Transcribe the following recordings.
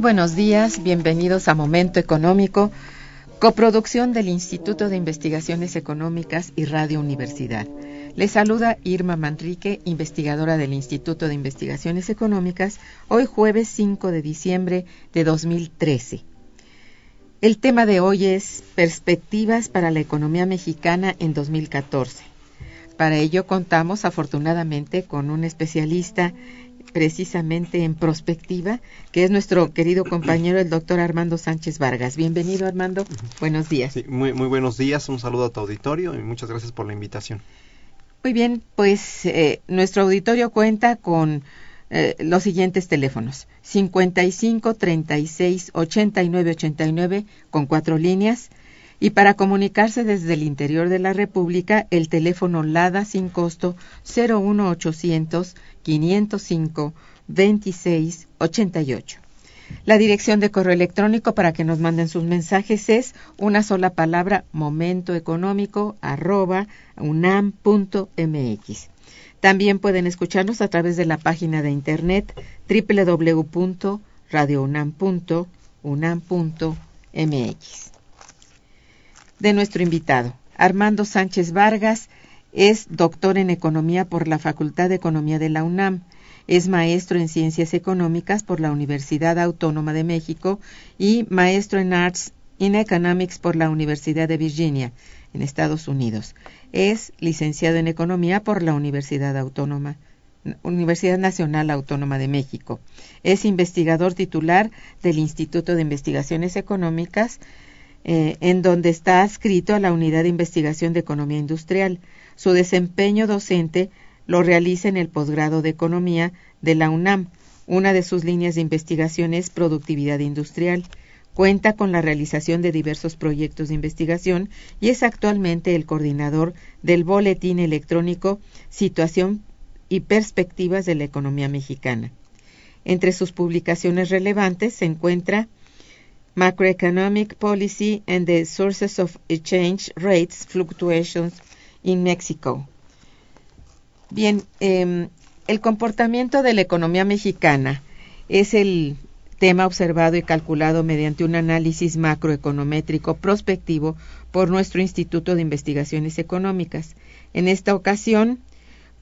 Buenos días, bienvenidos a Momento Económico, coproducción del Instituto de Investigaciones Económicas y Radio Universidad. Les saluda Irma Manrique, investigadora del Instituto de Investigaciones Económicas, hoy jueves 5 de diciembre de 2013. El tema de hoy es Perspectivas para la economía mexicana en 2014. Para ello contamos afortunadamente con un especialista precisamente en prospectiva, que es nuestro querido compañero el doctor Armando Sánchez Vargas. Bienvenido Armando, buenos días. muy, muy buenos días, un saludo a tu auditorio y muchas gracias por la invitación. Muy bien, pues eh, nuestro auditorio cuenta con eh, los siguientes teléfonos 55 36 89 89 con cuatro líneas y para comunicarse desde el interior de la República el teléfono LADA sin costo 01800 505 2688. La dirección de correo electrónico para que nos manden sus mensajes es una sola palabra momentoeconómico arroba unam.mx. También pueden escucharnos a través de la página de internet www.radiounam.unam.mx. De nuestro invitado, Armando Sánchez Vargas, es doctor en Economía por la Facultad de Economía de la UNAM. Es maestro en Ciencias Económicas por la Universidad Autónoma de México y maestro en Arts in Economics por la Universidad de Virginia, en Estados Unidos. Es licenciado en Economía por la Universidad Autónoma Universidad Nacional Autónoma de México. Es investigador titular del Instituto de Investigaciones Económicas, eh, en donde está adscrito a la Unidad de Investigación de Economía Industrial. Su desempeño docente lo realiza en el posgrado de Economía de la UNAM. Una de sus líneas de investigación es productividad industrial. Cuenta con la realización de diversos proyectos de investigación y es actualmente el coordinador del boletín electrónico Situación y Perspectivas de la Economía Mexicana. Entre sus publicaciones relevantes se encuentra Macroeconomic Policy and the Sources of Exchange Rates Fluctuations in Mexico. Bien, em, el comportamiento de la economía mexicana es el tema observado y calculado mediante un análisis macroeconométrico prospectivo por nuestro Instituto de Investigaciones Económicas. En esta ocasión,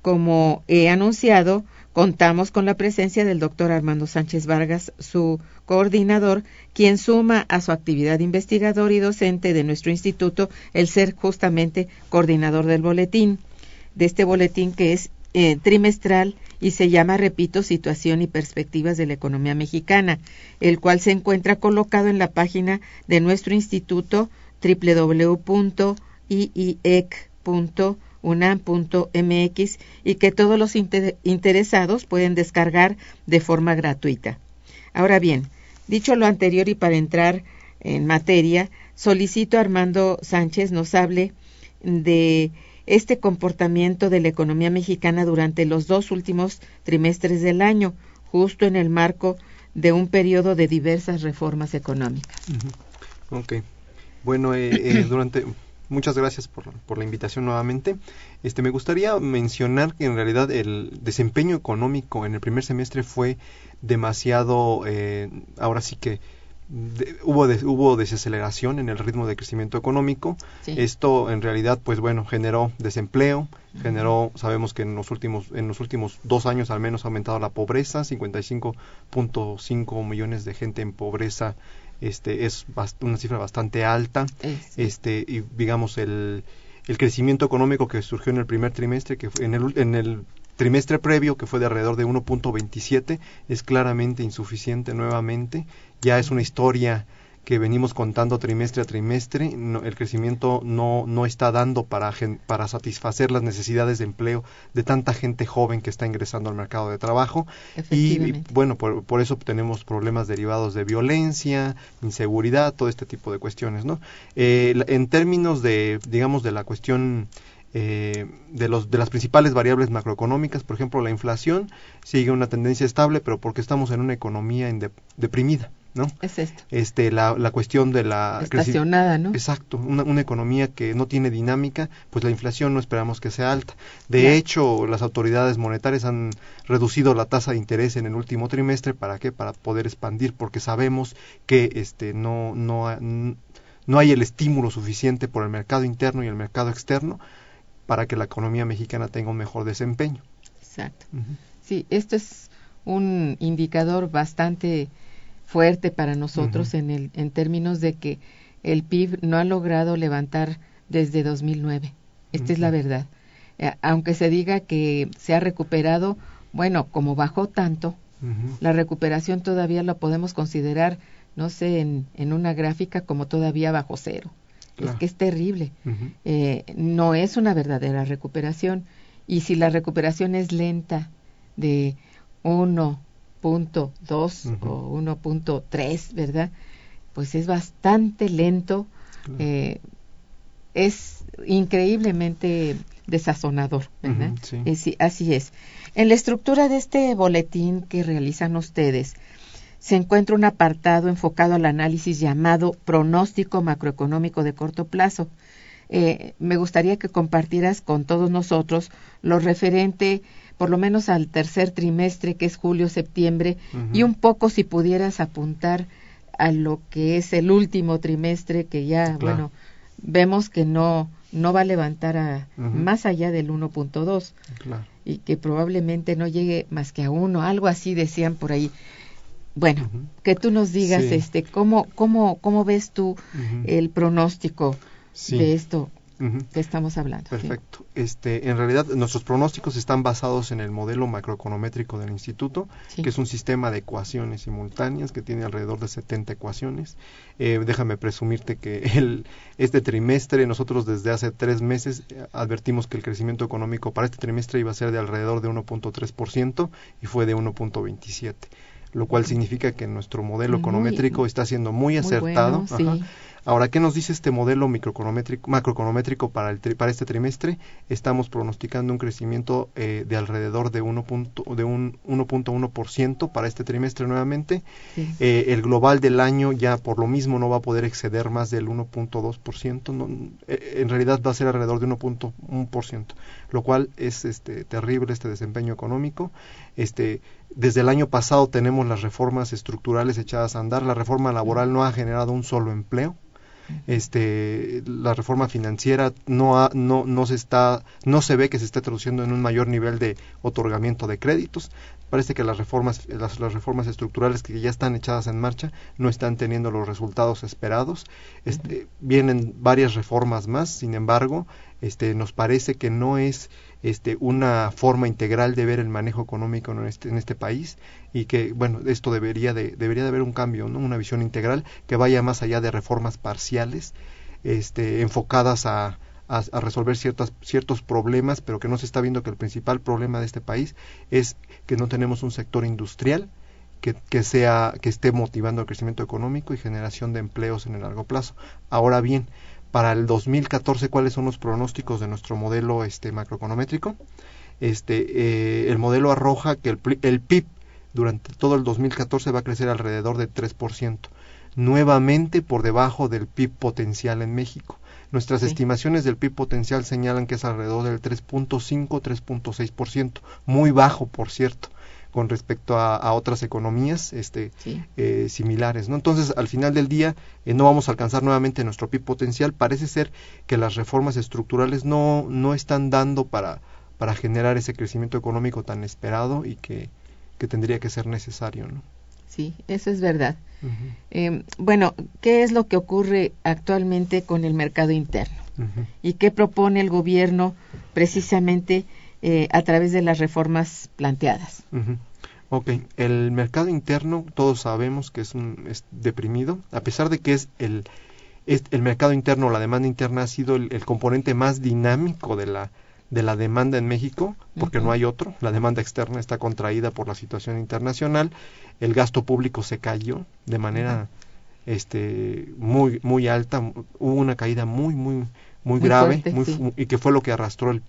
como he anunciado, contamos con la presencia del doctor Armando Sánchez Vargas, su coordinador, quien suma a su actividad investigador y docente de nuestro instituto el ser justamente coordinador del boletín, de este boletín que es eh, trimestral y se llama, repito, Situación y Perspectivas de la Economía Mexicana, el cual se encuentra colocado en la página de nuestro instituto www.iiec.com unam.mx y que todos los interesados pueden descargar de forma gratuita. Ahora bien, dicho lo anterior y para entrar en materia, solicito a Armando Sánchez nos hable de este comportamiento de la economía mexicana durante los dos últimos trimestres del año, justo en el marco de un periodo de diversas reformas económicas. Ok. Bueno, eh, eh, durante muchas gracias por, por, la invitación nuevamente. Este, me gustaría mencionar que en realidad el desempeño económico en el primer semestre fue demasiado, eh, ahora sí que hubo hubo desaceleración en el ritmo de crecimiento económico. Esto en realidad, pues bueno, generó desempleo, generó, sabemos que en los últimos en los últimos dos años al menos ha aumentado la pobreza, 55.5 millones de gente en pobreza este es una cifra bastante alta. Este. Y digamos el, el crecimiento económico que surgió en el primer trimestre que fue en el en el trimestre previo que fue de alrededor de 1.27 es claramente insuficiente nuevamente. Ya es una historia que venimos contando trimestre a trimestre, el crecimiento no, no está dando para, para satisfacer las necesidades de empleo de tanta gente joven que está ingresando al mercado de trabajo. Y, bueno, por, por, eso tenemos problemas derivados de violencia, inseguridad, todo este tipo de cuestiones. ¿no? Eh, en términos de, digamos, de la cuestión eh, de, los, de las principales variables macroeconómicas, por ejemplo, la inflación sigue una tendencia estable, pero porque estamos en una economía deprimida. ¿No? Es esto. Este, la, la cuestión de la... Estacionada, ¿no? Exacto, una, una, economía que no tiene dinámica, pues la inflación no esperamos que sea alta. De hecho, las autoridades monetarias han reducido la tasa de interés en el último trimestre, ¿para qué? Para poder expandir, porque sabemos que este, no, no, no hay el estímulo suficiente por el mercado interno y el mercado externo para que la economía mexicana tenga un mejor desempeño. Exacto. Sí, esto es un indicador bastante fuerte para nosotros en, el, en términos de que el PIB no ha logrado levantar desde 2009. Esta es la verdad. Eh, aunque se diga que se ha recuperado, bueno, como bajó tanto, la recuperación todavía lo podemos considerar, no sé, en, en una gráfica como todavía bajo cero. Es que es terrible. eh, no es una verdadera recuperación. Y si la recuperación es lenta de uno punto dos o 1.3, ¿verdad? Pues es bastante lento, eh, es increíblemente desazonador, ¿verdad? así es. En la estructura de este boletín que realizan ustedes, se encuentra un apartado enfocado al análisis llamado pronóstico macroeconómico de corto plazo. Eh, me gustaría que compartieras con todos nosotros lo referente por lo menos al tercer trimestre, que es julio-septiembre, y un poco si pudieras apuntar a lo que es el último trimestre, que ya, bueno, vemos que no, no va a levantar a, más allá del 1.2 y que probablemente no llegue más que a uno, algo así decían por ahí. Bueno, que tú nos digas, este, cómo, cómo, cómo ves tú el pronóstico de esto que estamos hablando. Perfecto. Este, en realidad, nuestros pronósticos están basados en el modelo macroeconométrico del instituto, que es un sistema de ecuaciones simultáneas que tiene alrededor de 70 ecuaciones. Eh, déjame presumirte que el, este trimestre, nosotros desde hace tres meses eh, advertimos que el crecimiento económico para este trimestre iba a ser de alrededor de 1.3% y fue de 1.27 lo cual significa que nuestro modelo econométrico está siendo muy acertado. Ahora, ¿qué nos dice este modelo microeconométrico, macroeconométrico para, el para este trimestre? Estamos pronosticando un crecimiento eh, de alrededor de, 1. de un 1.1% para este trimestre nuevamente. Eh, el global del año ya por lo mismo no va a poder exceder más del 1.2%. No, eh, en realidad va a ser alrededor de 1.1%, lo cual es este, terrible este desempeño económico. Este, desde el año pasado tenemos las reformas estructurales echadas a andar. La reforma laboral no ha generado un solo empleo este la reforma financiera no no no se está no se ve que se esté traduciendo en un mayor nivel de otorgamiento de créditos. Parece que las reformas las, reformas estructurales que ya están echadas en marcha no están teniendo los resultados esperados. Este, vienen varias reformas más sin embargo este nos parece que no es este, una forma integral de ver el manejo económico en este, en este país y que, bueno, esto debería de, debería de haber un cambio, ¿no? una visión integral que vaya más allá de reformas parciales este, enfocadas a, a, resolver ciertas, ciertos problemas, pero que no se está viendo que el principal problema de este país es que no tenemos un sector industrial que, que, sea, que esté motivando el crecimiento económico y generación de empleos en el largo plazo. Ahora bien, para el 2014, ¿cuáles son los pronósticos de nuestro modelo este, macroeconométrico? Este, eh, el modelo arroja que el, el PIB durante todo el 2014 va a crecer alrededor de 3%, nuevamente por debajo del PIB potencial en México. Nuestras estimaciones del PIB potencial señalan que es alrededor del 3.5-3.6%, muy bajo, por cierto, con respecto a, otras economías este, eh, similares. ¿no? Entonces, al final del día, eh, no vamos a alcanzar nuevamente nuestro PIB potencial. Parece ser que las reformas estructurales no, no están dando para, para generar ese crecimiento económico tan esperado y que, que tendría que ser necesario. ¿no? Sí, eso es verdad. Em, bueno, ¿qué es lo que ocurre actualmente con el mercado interno? ¿Y qué propone el gobierno precisamente eh, a través de las reformas planteadas? Ok, el mercado interno todos sabemos que es, un, es deprimido, a pesar de que es el, el mercado interno, la demanda interna ha sido el componente más dinámico de la, de la demanda en México, porque no hay otro. La demanda externa está contraída por la situación internacional. El gasto público se cayó de manera este muy muy alta. Hubo una caída muy muy muy, grave y que fue lo que arrastró el,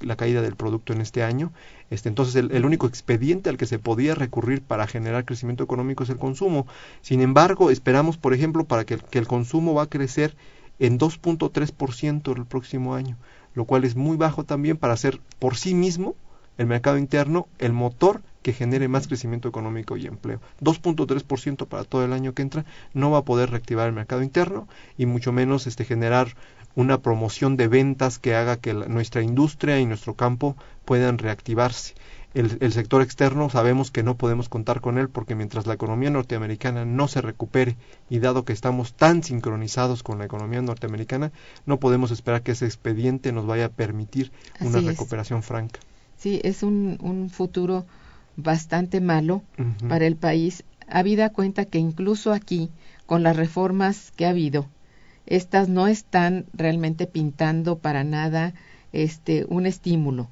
la caída del producto en este año. Este, entonces, el, único expediente al que se podía recurrir para generar crecimiento económico es el consumo. Sin embargo, esperamos, por ejemplo, para que, que el consumo va a crecer en 2.3% el próximo año lo cual es muy bajo también para ser por sí mismo el mercado interno el motor que genere más crecimiento económico y empleo. 2.3% para todo el año que entra no va a poder reactivar el mercado interno y mucho menos este generar una promoción de ventas que haga que nuestra industria y nuestro campo puedan reactivarse. El, sector externo sabemos que no podemos contar con él porque mientras la economía norteamericana no se recupere y dado que estamos tan sincronizados con la economía norteamericana, no podemos esperar que ese expediente nos vaya a permitir una recuperación franca. Sí, es un, un futuro bastante malo para el país, habida cuenta que incluso aquí, con las reformas que ha habido, estas no están realmente pintando para nada este un estímulo.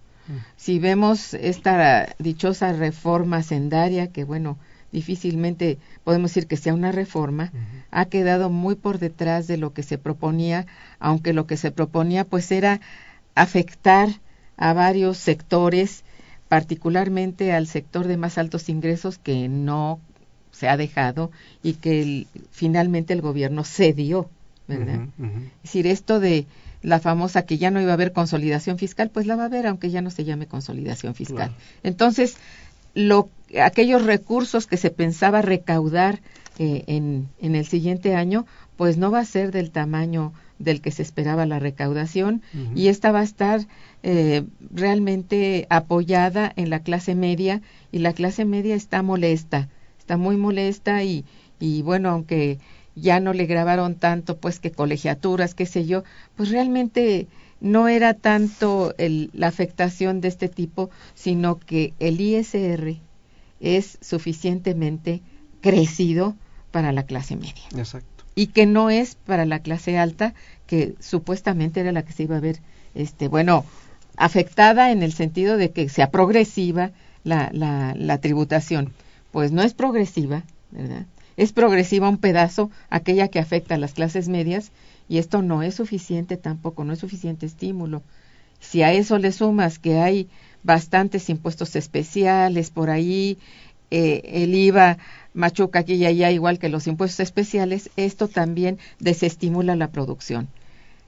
Si vemos esta dichosa reforma sendaria, que bueno, difícilmente podemos decir que sea una reforma, ha quedado muy por detrás de lo que se proponía, aunque lo que se proponía pues era afectar a varios sectores, particularmente al sector de más altos ingresos que no se ha dejado y que finalmente el gobierno cedió, ¿verdad? Es decir, esto de la famosa que ya no iba a haber consolidación fiscal, pues la va a haber, aunque ya no se llame consolidación fiscal. Entonces, lo, aquellos recursos que se pensaba recaudar eh, en, en, el siguiente año, pues no va a ser del tamaño del que se esperaba la recaudación y esta va a estar eh, realmente apoyada en la clase media y la clase media está molesta, está muy molesta y, y bueno, aunque ya no le grabaron tanto pues que colegiaturas, qué sé yo, pues realmente no era tanto el, la afectación de este tipo, sino que el ISR es suficientemente crecido para la clase media. Exacto. Y que no es para la clase alta, que supuestamente era la que se iba a ver, este, bueno, afectada en el sentido de que sea progresiva la, la, la tributación. Pues no es progresiva, ¿verdad? Es progresiva un pedazo, aquella que afecta a las clases medias, y esto no es suficiente tampoco, no es suficiente estímulo. Si a eso le sumas que hay bastantes impuestos especiales por ahí, eh, el IVA machuca aquí y allá igual que los impuestos especiales, esto también desestimula la producción.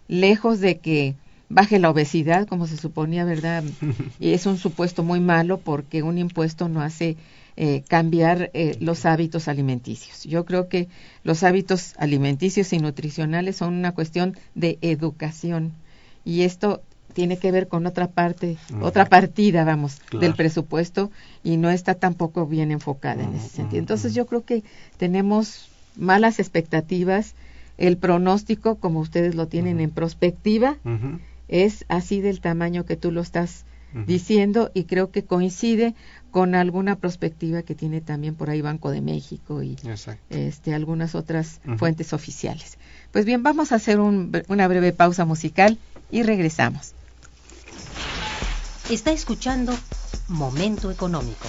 Lejos de que baje la obesidad, como se suponía, ¿verdad? Y es un supuesto muy malo porque un impuesto no hace eh, cambiar eh, los hábitos alimenticios. Yo creo que los hábitos alimenticios y nutricionales son una cuestión de educación y esto tiene que ver con otra parte, otra partida, vamos, del presupuesto y no está tampoco bien enfocada en ese sentido. Entonces yo creo que tenemos malas expectativas. El pronóstico, como ustedes lo tienen en prospectiva, es así del tamaño que tú lo estás diciendo y creo que coincide con alguna perspectiva que tiene también por ahí Banco de México y este, algunas otras fuentes oficiales. Pues bien, vamos a hacer una breve pausa musical y regresamos. Está escuchando Momento Económico.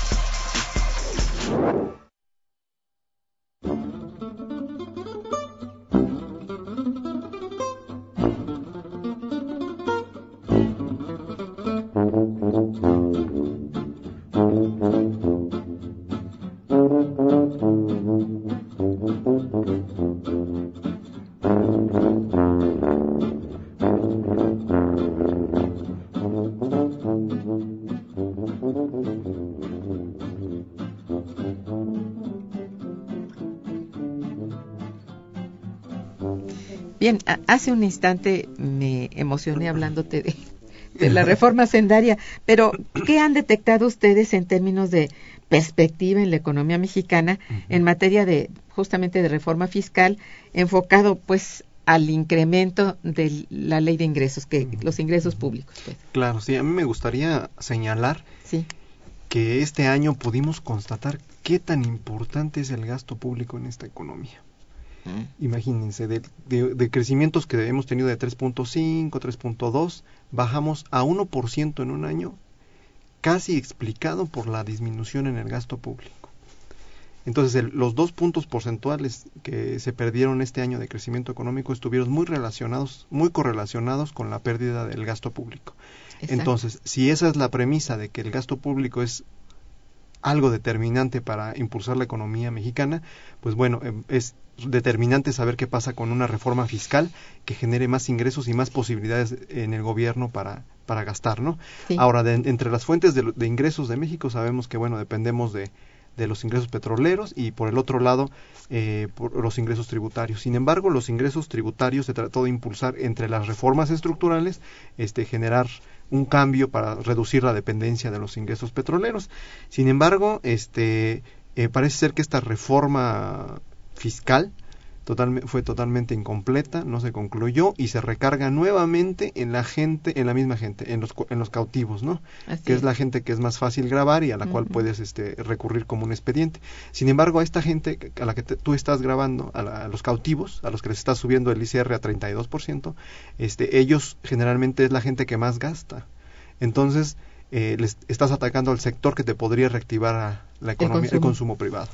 Bien, hace un instante me emocioné hablándote de, la reforma sendaria, pero ¿qué han detectado ustedes en términos de perspectiva en la economía mexicana en materia de justamente de reforma fiscal enfocado pues al incremento de la ley de ingresos, que los ingresos públicos. Pues? Claro, sí, a mí me gustaría señalar sí. que este año pudimos constatar qué tan importante es el gasto público en esta economía. Imagínense, de, crecimientos que hemos tenido de 3.5, 3.2, bajamos a 1% en un año, casi explicado por la disminución en el gasto público. Entonces, los dos puntos porcentuales que se perdieron este año de crecimiento económico estuvieron muy relacionados, muy correlacionados con la pérdida del gasto público. Entonces, si esa es la premisa de que el gasto público es algo determinante para impulsar la economía mexicana, pues bueno, em, es determinante saber qué pasa con una reforma fiscal que genere más ingresos y más posibilidades en el gobierno para, para gastar, ¿no? Ahora, entre las fuentes de, ingresos de México sabemos que, bueno, dependemos de, de los ingresos petroleros y por el otro lado eh, por los ingresos tributarios. Sin embargo, los ingresos tributarios se trató de impulsar entre las reformas estructurales, este, generar un cambio para reducir la dependencia de los ingresos petroleros. Sin embargo, este, eh, parece ser que esta reforma fiscal fue totalmente incompleta, no se concluyó y se recarga nuevamente en la gente, en la misma gente, en los, en los cautivos, ¿no? que es. la gente que es más fácil grabar y a la cual puedes este, recurrir como un expediente. Sin embargo, a esta gente a la que tú estás grabando, a, los cautivos, a los que les estás subiendo el ICR a 32%, este, ellos generalmente es la gente que más gasta. Entonces, eh, les estás atacando al sector que te podría reactivar a la economía, el consumo privado.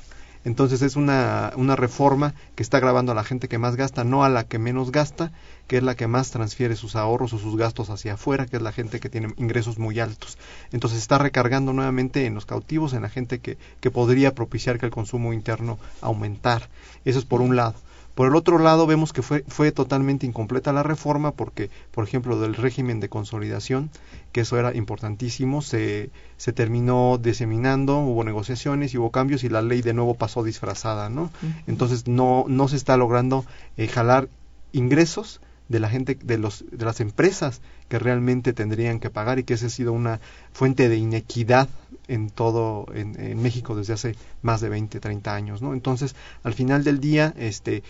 Entonces es una, una reforma que está grabando a la gente que más gasta, no a la que menos gasta, que es la que más transfiere sus ahorros o sus gastos hacia afuera, que es la gente que tiene ingresos muy altos. Entonces está recargando nuevamente en los cautivos, en la gente que, que podría propiciar que el consumo interno aumentar. Eso es por un lado. Por el otro lado, vemos que fue, fue totalmente incompleta la reforma porque, por ejemplo, del régimen de consolidación, que eso era importantísimo, se, se terminó diseminando, hubo negociaciones y hubo cambios y la ley de nuevo pasó disfrazada, ¿no? Entonces no, no se está logrando eh, jalar ingresos de la gente, de, los, de las empresas que realmente tendrían que pagar y que esa ha sido una fuente de inequidad en todo en, México desde hace más de 20, 30 años, ¿no? Entonces, al final del día, este,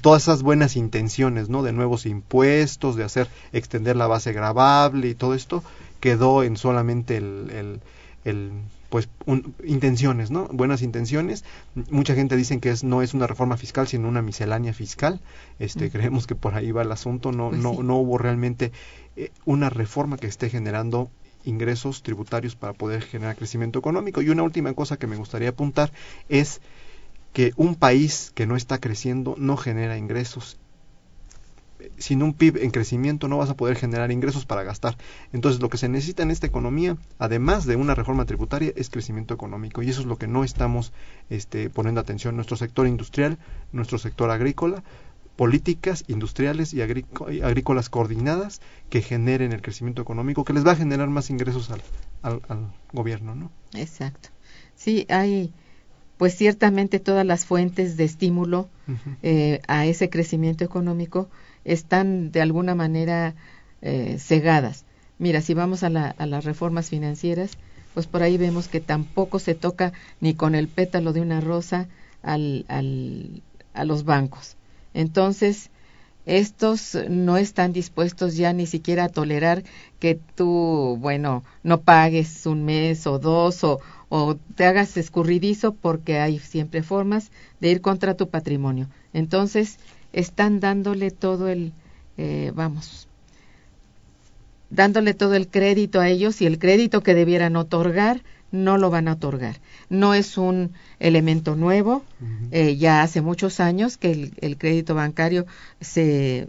todas esas buenas intenciones, ¿no? De nuevos impuestos, de hacer extender la base grabable y todo esto quedó en solamente el, el, pues intenciones, ¿no? Buenas intenciones. Mucha gente dice que es no es una reforma fiscal, sino una miscelánea fiscal. Este, creemos que por ahí va el asunto, no pues no no hubo realmente eh, una reforma que esté generando ingresos tributarios para poder generar crecimiento económico. Y una última cosa que me gustaría apuntar es que un país que no está creciendo no genera ingresos. Sin un PIB en crecimiento no vas a poder generar ingresos para gastar. Entonces lo que se necesita en esta economía, además de una reforma tributaria, es crecimiento económico. Y eso es lo que no estamos este, poniendo atención. Nuestro sector industrial, nuestro sector agrícola, políticas industriales y agrícolas coordinadas que generen el crecimiento económico, que les va a generar más ingresos al, al, gobierno, ¿no? Exacto. Sí, hay pues ciertamente todas las fuentes de estímulo eh, a ese crecimiento económico están de alguna manera eh, cegadas. Mira, si vamos a, la, a las reformas financieras, pues por ahí vemos que tampoco se toca ni con el pétalo de una rosa al, a los bancos. Entonces, estos no están dispuestos ya ni siquiera a tolerar que tú, bueno, no pagues un mes o dos o te hagas escurridizo porque hay siempre formas de ir contra tu patrimonio. Entonces, están dándole todo el, eh, vamos, dándole todo el crédito a ellos y el crédito que debieran otorgar no lo van a otorgar. No es un elemento nuevo, eh, ya hace muchos años que el, crédito bancario se,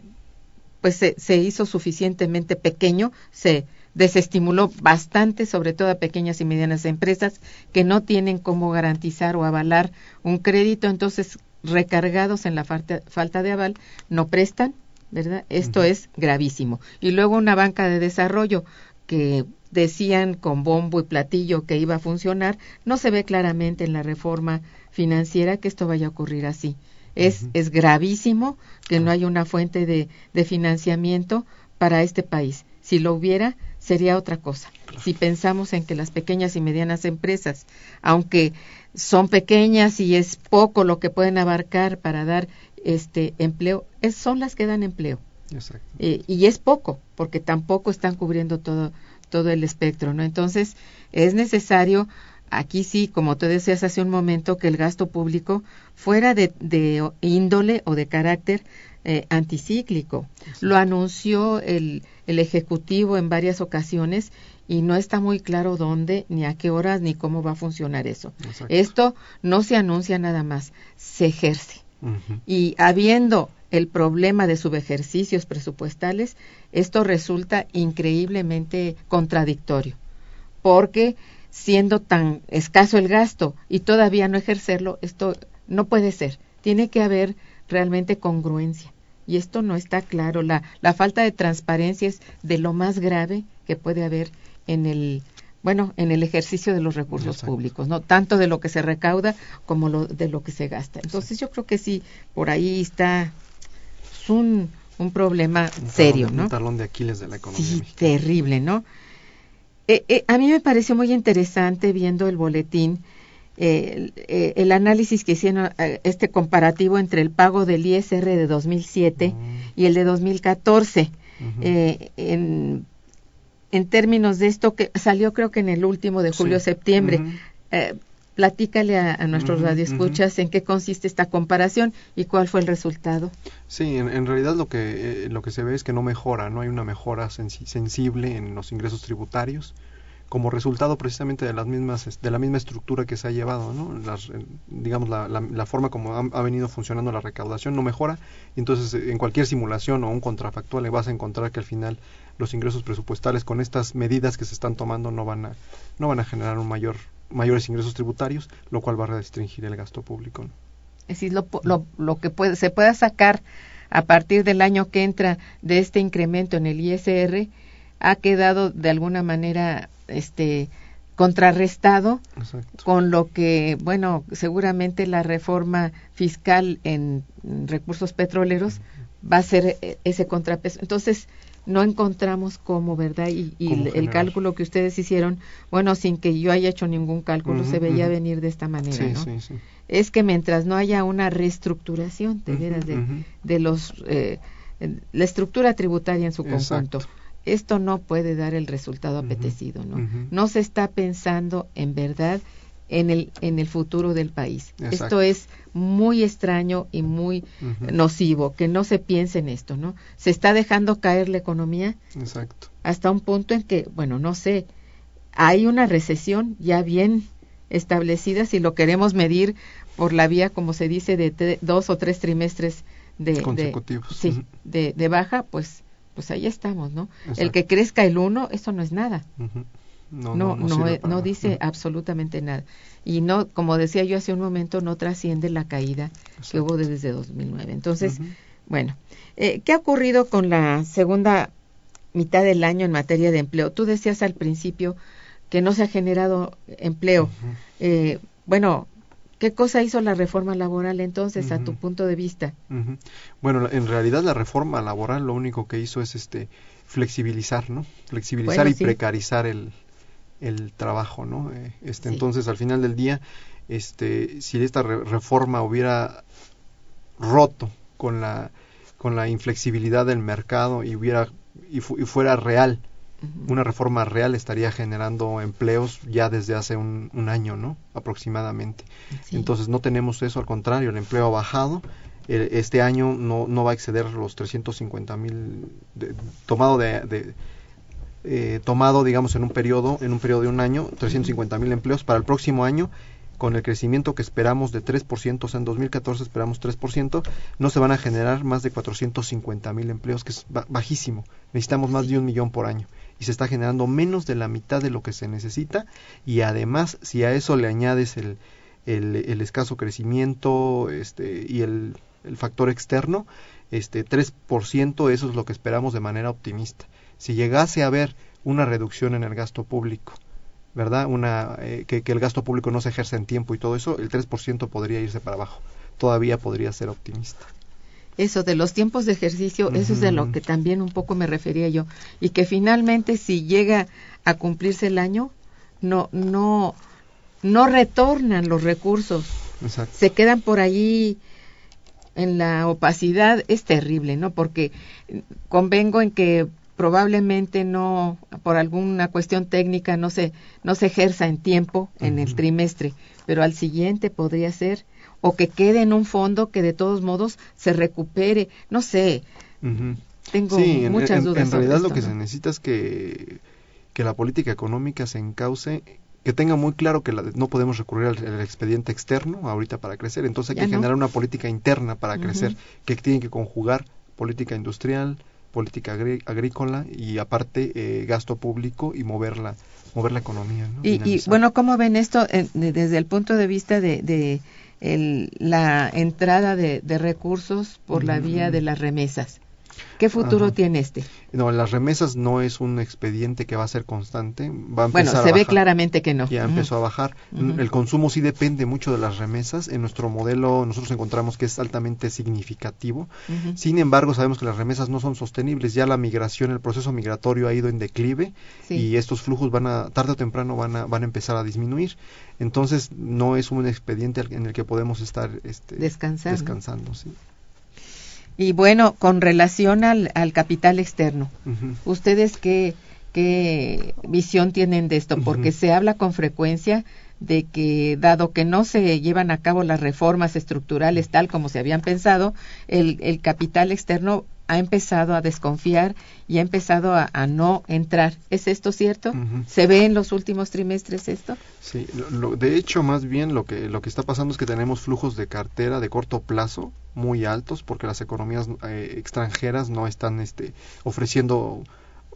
pues se, se, hizo suficientemente pequeño, se desestimuló bastante, sobre todo a pequeñas y medianas empresas que no tienen cómo garantizar o avalar un crédito, entonces recargados en la falta, falta de aval, no prestan, ¿verdad? Esto es gravísimo. Y luego una banca de desarrollo que decían con bombo y platillo que iba a funcionar, no se ve claramente en la reforma financiera que esto vaya a ocurrir así. Es, es gravísimo que no haya una fuente de, de financiamiento para este país. Si lo hubiera, sería otra cosa. Si pensamos en que las pequeñas y medianas empresas, aunque son pequeñas y es poco lo que pueden abarcar para dar este empleo, es, son las que dan empleo. Eh, y es poco, porque tampoco están cubriendo todo, todo el espectro, ¿no? Entonces, es necesario, aquí sí, como tú decías hace un momento, que el gasto público fuera de, de índole o de carácter eh, anticíclico. Lo anunció el, el Ejecutivo en varias ocasiones y no está muy claro dónde, ni a qué horas, ni cómo va a funcionar eso. Esto no se anuncia nada más, se ejerce. Y habiendo el problema de subejercicios presupuestales, esto resulta increíblemente contradictorio, porque siendo tan escaso el gasto y todavía no ejercerlo, esto no puede ser. Tiene que haber realmente congruencia. Y esto no está claro. La, la falta de transparencia es de lo más grave que puede haber en el bueno, en el ejercicio de los recursos públicos, no tanto de lo que se recauda como lo, de lo que se gasta. Entonces yo creo que sí, por ahí está un, un problema serio, ¿no? Un talón de Aquiles de la economía. Sí, terrible, ¿no? Eh, eh, a mí me pareció muy interesante viendo el boletín eh, el análisis que hicieron, eh, este comparativo entre el pago del ISR de 2007 y el de 2014. eh, en, en términos de esto que salió creo que en el último de julio-septiembre. eh, platícale a, a nuestros radioescuchas en qué consiste esta comparación y cuál fue el resultado. Sí, en, en realidad lo que, eh, lo que se ve es que no mejora, no hay una mejora sensi- sensible en los ingresos tributarios como resultado precisamente de las mismas de la misma estructura que se ha llevado, ¿no? Eh, digamos la, forma como ha, venido funcionando la recaudación no mejora, y entonces eh, en cualquier simulación o un contrafactual le vas a encontrar que al final los ingresos presupuestales con estas medidas que se están tomando no van a no van a generar un mayor mayores ingresos tributarios, lo cual va a restringir el gasto público. ¿no? Es decir, lo, lo, lo que puede, se pueda sacar a partir del año que entra de este incremento en el ISR ha quedado de alguna manera este contrarrestado Exacto. con lo que, bueno, seguramente la reforma fiscal en recursos petroleros va a ser eh, ese contrapeso. Entonces, no encontramos cómo, ¿verdad? Y, y el- cálculo que ustedes hicieron, bueno, sin que yo haya hecho ningún cálculo, se veía venir de esta manera, Sí, ¿no? sí, sí. Es que mientras no haya una reestructuración, de veras, de, de los, eh, la estructura tributaria en su conjunto. Esto no puede dar el resultado apetecido, ¿no? No se está pensando en verdad en el, en el futuro del país. Exacto. Esto es muy extraño y muy nocivo, que no se piense en esto, ¿no? Se está dejando caer la economía Exacto. hasta un punto en que, bueno, no sé, hay una recesión ya bien establecida si lo queremos medir por la vía, como se dice, de dos o tres trimestres de, de- Consecutivos. sí, de, de baja, pues, pues ahí estamos, ¿no? El que crezca el uno, eso no es nada. No, no, no, no dice absolutamente nada. Y no, como decía yo hace un momento, no trasciende la caída que hubo desde 2009. Entonces, Ujú. bueno, eh, ¿qué ha ocurrido con la segunda mitad del año en materia de empleo? Tú decías al principio que no se ha generado empleo. Eh, bueno, ¿qué cosa hizo la reforma laboral entonces, a tu punto de vista? Bueno, en realidad la reforma laboral lo único que hizo es este flexibilizar, ¿no? Flexibilizar Bueno, y sí. precarizar el, el trabajo, ¿no? Eh, este, Sí. Entonces, al final del día, este, si esta re- reforma hubiera roto con la con la inflexibilidad del mercado y hubiera y, fu- y fuera real. Una reforma real estaría generando empleos ya desde hace un, un año, ¿no? Aproximadamente. Sí. Entonces no tenemos eso, al contrario, el empleo ha bajado. El- Este año no, no va a exceder los 350 mil tomado de, de- eh, tomado digamos en un periodo en un periodo de un año 350 mil empleos para el próximo año con el crecimiento que esperamos de 3%, o sea, en 2014 esperamos 3%, no se van a generar más de 450 mil empleos, que es ba- bajísimo. Necesitamos más de un millón por año. Y se está generando menos de la mitad de lo que se necesita. Y además, si a eso le añades el, escaso crecimiento este, y el, factor externo, este 3%, eso es lo que esperamos de manera optimista. Si llegase a haber una reducción en el gasto público, ¿verdad? Una, eh, que, el gasto público no se ejerza en tiempo y todo eso, el 3% podría irse para abajo. Todavía podría ser optimista. Eso de los tiempos de ejercicio, eso es de lo que también un poco me refería yo. Y que finalmente si llega a cumplirse el año, no, no, no retornan los recursos, Exacto. se quedan por allí en la opacidad, es terrible, ¿no? Porque convengo en que probablemente no, por alguna cuestión técnica, no se, no se ejerza en tiempo en el trimestre, pero al siguiente podría ser, o que quede en un fondo que de todos modos se recupere, no sé, tengo Sí, en, muchas en- dudas. en sobre realidad lo que ¿no? se necesita es que, que la política económica se encauce, que tenga muy claro que la- no podemos recurrir al, al expediente externo ahorita para crecer, entonces hay Ya que no. generar una política interna para crecer, que tiene que conjugar política industrial, política agrí- agrícola y aparte eh, gasto público y mover la, mover la economía. ¿no? Y, bueno, ¿cómo ven esto eh, de- desde el punto de vista de, de el- la entrada de, de recursos por la vía de las remesas? ¿Qué futuro tiene este? No, las remesas no es un expediente que va a ser constante. Va a bueno, se ve claramente que no. Ya empezó a bajar. El consumo sí depende mucho de las remesas. En nuestro modelo nosotros encontramos que es altamente significativo. Sin embargo, sabemos que las remesas no son sostenibles. Ya la migración, el proceso migratorio ha ido en declive y estos flujos van a, tarde o temprano, van a, van a empezar a disminuir. Entonces, no es un expediente en el que podemos estar este, descansando. descansando sí. Y bueno, con relación al, al capital externo, ¿ustedes qué, qué visión tienen de esto? Porque se habla con frecuencia de que, dado que no se llevan a cabo las reformas estructurales tal como se habían pensado, el, el capital externo ha empezado a desconfiar y ha empezado a, no entrar. ¿Es esto cierto? ¿Se ve en los últimos trimestres esto? Sí, de hecho, más bien lo que, lo que está pasando es que tenemos flujos de cartera de corto plazo muy altos porque las economías eh, extranjeras no están este, ofreciendo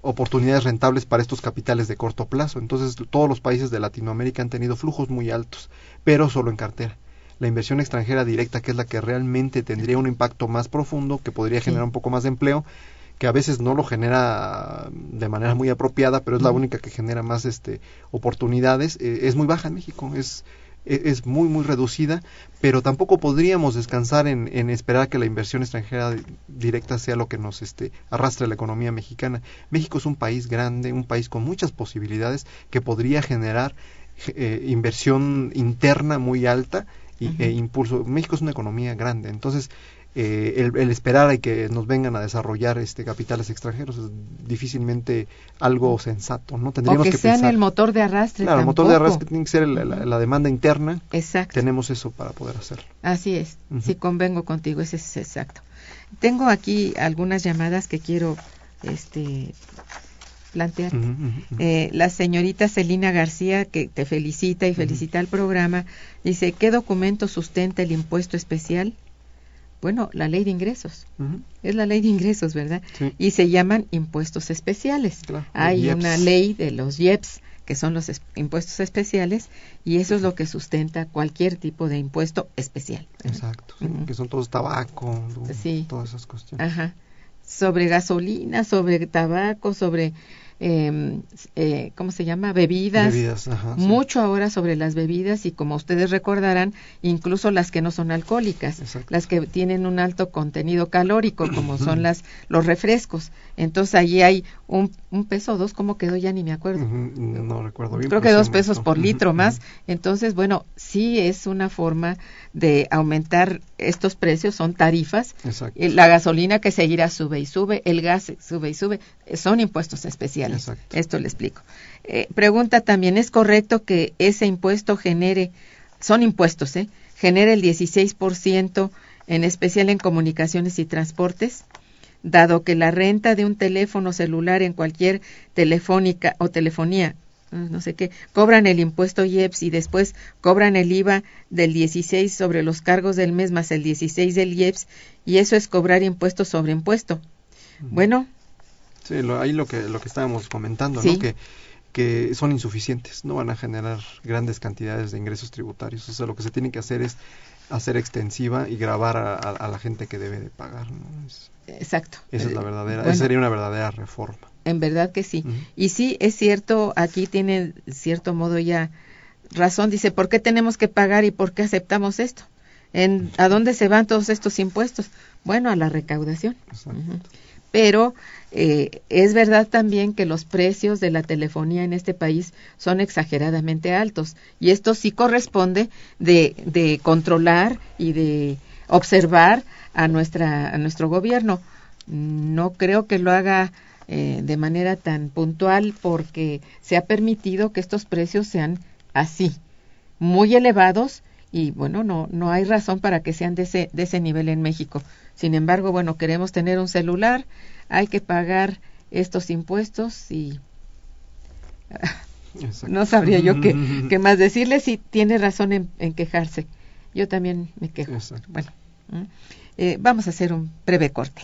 oportunidades rentables para estos capitales de corto plazo. Entonces, todos los países de Latinoamérica han tenido flujos muy altos, pero solo en cartera la inversión extranjera directa, que es la que realmente tendría un impacto más profundo, que podría generar un poco más de empleo, que a veces no lo genera de manera muy apropiada, pero es la única que genera más este oportunidades, eh, es muy baja en México, es e, es muy muy reducida, pero tampoco podríamos descansar en, en, esperar que la inversión extranjera directa sea lo que nos este, arrastre la economía mexicana. México es un país grande, un país con muchas posibilidades que podría generar eh, inversión interna muy alta y, e impulso. México es una economía grande, entonces eh, el, esperar a que nos vengan a desarrollar este capitales extranjeros es difícilmente algo sensato, ¿no? Tendríamos o que, sean el motor de arrastre. Claro, el motor de arrastre tiene que ser la, demanda interna. Exacto. Tenemos eso para poder hacerlo. Así es, si convengo contigo, ese es exacto. Tengo aquí algunas llamadas que quiero este plantear. Eh, la señorita Celina García, que te felicita y felicita al programa, dice, ¿qué documento sustenta el impuesto especial? Bueno, la ley de ingresos. Es la ley de ingresos, ¿verdad? Y se llaman impuestos especiales. Hay una ley de los IEPS, que son los impuestos especiales, y eso es lo que sustenta cualquier tipo de impuesto especial. Exacto, que son todos tabaco, todas esas cuestiones. Ajá. Sobre gasolina, sobre tabaco, sobre eh, eh, ¿cómo se llama? Bebidas. mucho ahora sobre las bebidas y como ustedes recordarán, incluso las que no son alcohólicas, las que tienen un alto contenido calórico, como son las los refrescos. Entonces allí hay un, un peso o dos, ¿cómo quedó? Ya ni me acuerdo. No recuerdo bien. Creo que dos pesos por litro más. Entonces, bueno, sí es una forma de aumentar estos precios, son tarifas. Eh, la gasolina que seguirá sube y sube, el gas sube y sube, son impuestos especiales. Esto le explico. Eh, pregunta también, ¿es correcto que ese impuesto genere, son impuestos, ¿eh? Genere el 16% en especial en comunicaciones y transportes? dado que la renta de un teléfono celular en cualquier telefónica o telefonía no sé qué, cobran el impuesto IEPS y después cobran el IVA del 16 sobre los cargos del mes más el 16 del IEPS y eso es cobrar impuesto sobre impuesto. Bueno. Sí, ahí lo que, lo que estábamos comentando, ¿no? Que, que son insuficientes, no van a generar grandes cantidades de ingresos tributarios. O sea, lo que se tiene que hacer es hacer extensiva y grabar a, la gente que debe de pagar. Exacto. Esa es la verdadera, esa sería una verdadera reforma. En verdad que sí. Y sí, es cierto, aquí tiene cierto modo ya razón. Dice, ¿por qué tenemos que pagar y por qué aceptamos esto? ¿En, ¿A dónde se van todos estos impuestos? Bueno, a la recaudación. Pero eh, es verdad también que los precios de la telefonía en este país son exageradamente altos y esto sí corresponde de, de controlar y de observar a, nuestra, a nuestro gobierno. No creo que lo haga eh, de manera tan puntual porque se ha permitido que estos precios sean así, muy elevados y bueno, no, no hay razón para que sean de ese, de ese nivel en México. Sin embargo, bueno, queremos tener un celular, hay que pagar estos impuestos y no sabría yo qué, más decirle si tiene razón en, quejarse. Yo también me quejo. Bueno, eh, vamos a hacer un breve corte.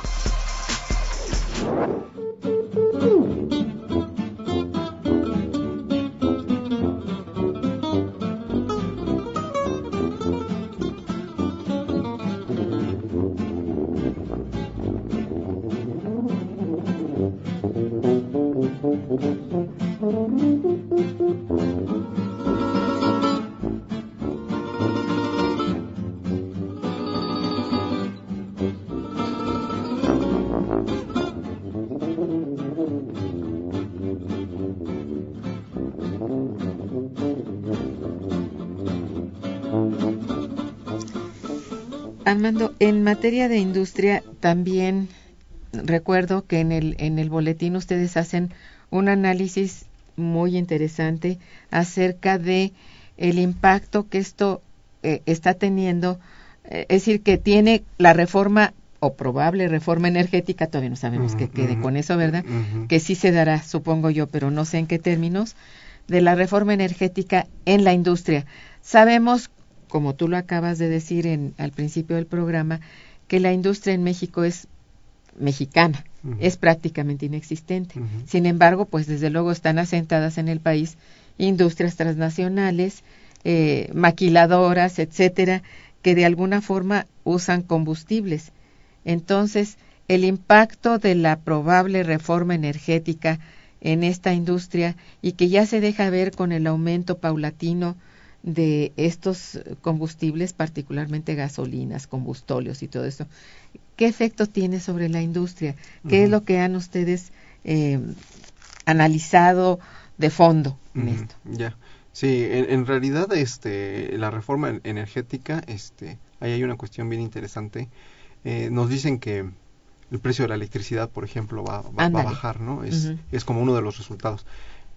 Armando, en materia de industria también recuerdo que en el, en el boletín ustedes hacen un análisis muy interesante acerca de el impacto que esto eh, está teniendo, eh, es decir, que tiene la reforma o probable reforma energética, todavía no sabemos qué quede con eso, ¿verdad? Que sí se dará, supongo yo, pero no sé en qué términos, de la reforma energética en la industria. Sabemos como tú lo acabas de decir en, al principio del programa, que la industria en México es mexicana, es prácticamente inexistente. Sin embargo, pues desde luego están asentadas en el país industrias transnacionales, eh, maquiladoras, etcétera, que de alguna forma usan combustibles. Entonces, el impacto de la probable reforma energética en esta industria y que ya se deja ver con el aumento paulatino de estos combustibles, particularmente gasolinas, combustóleos y todo eso. ¿Qué efecto tiene sobre la industria? ¿Qué es lo que han ustedes eh, analizado de fondo en esto? Ya. Sí, en, realidad este, la reforma energética, este, ahí hay una cuestión bien interesante. Eh, nos dicen que el precio de la electricidad, por ejemplo, va, va, a bajar, ¿no? Es, es como uno de los resultados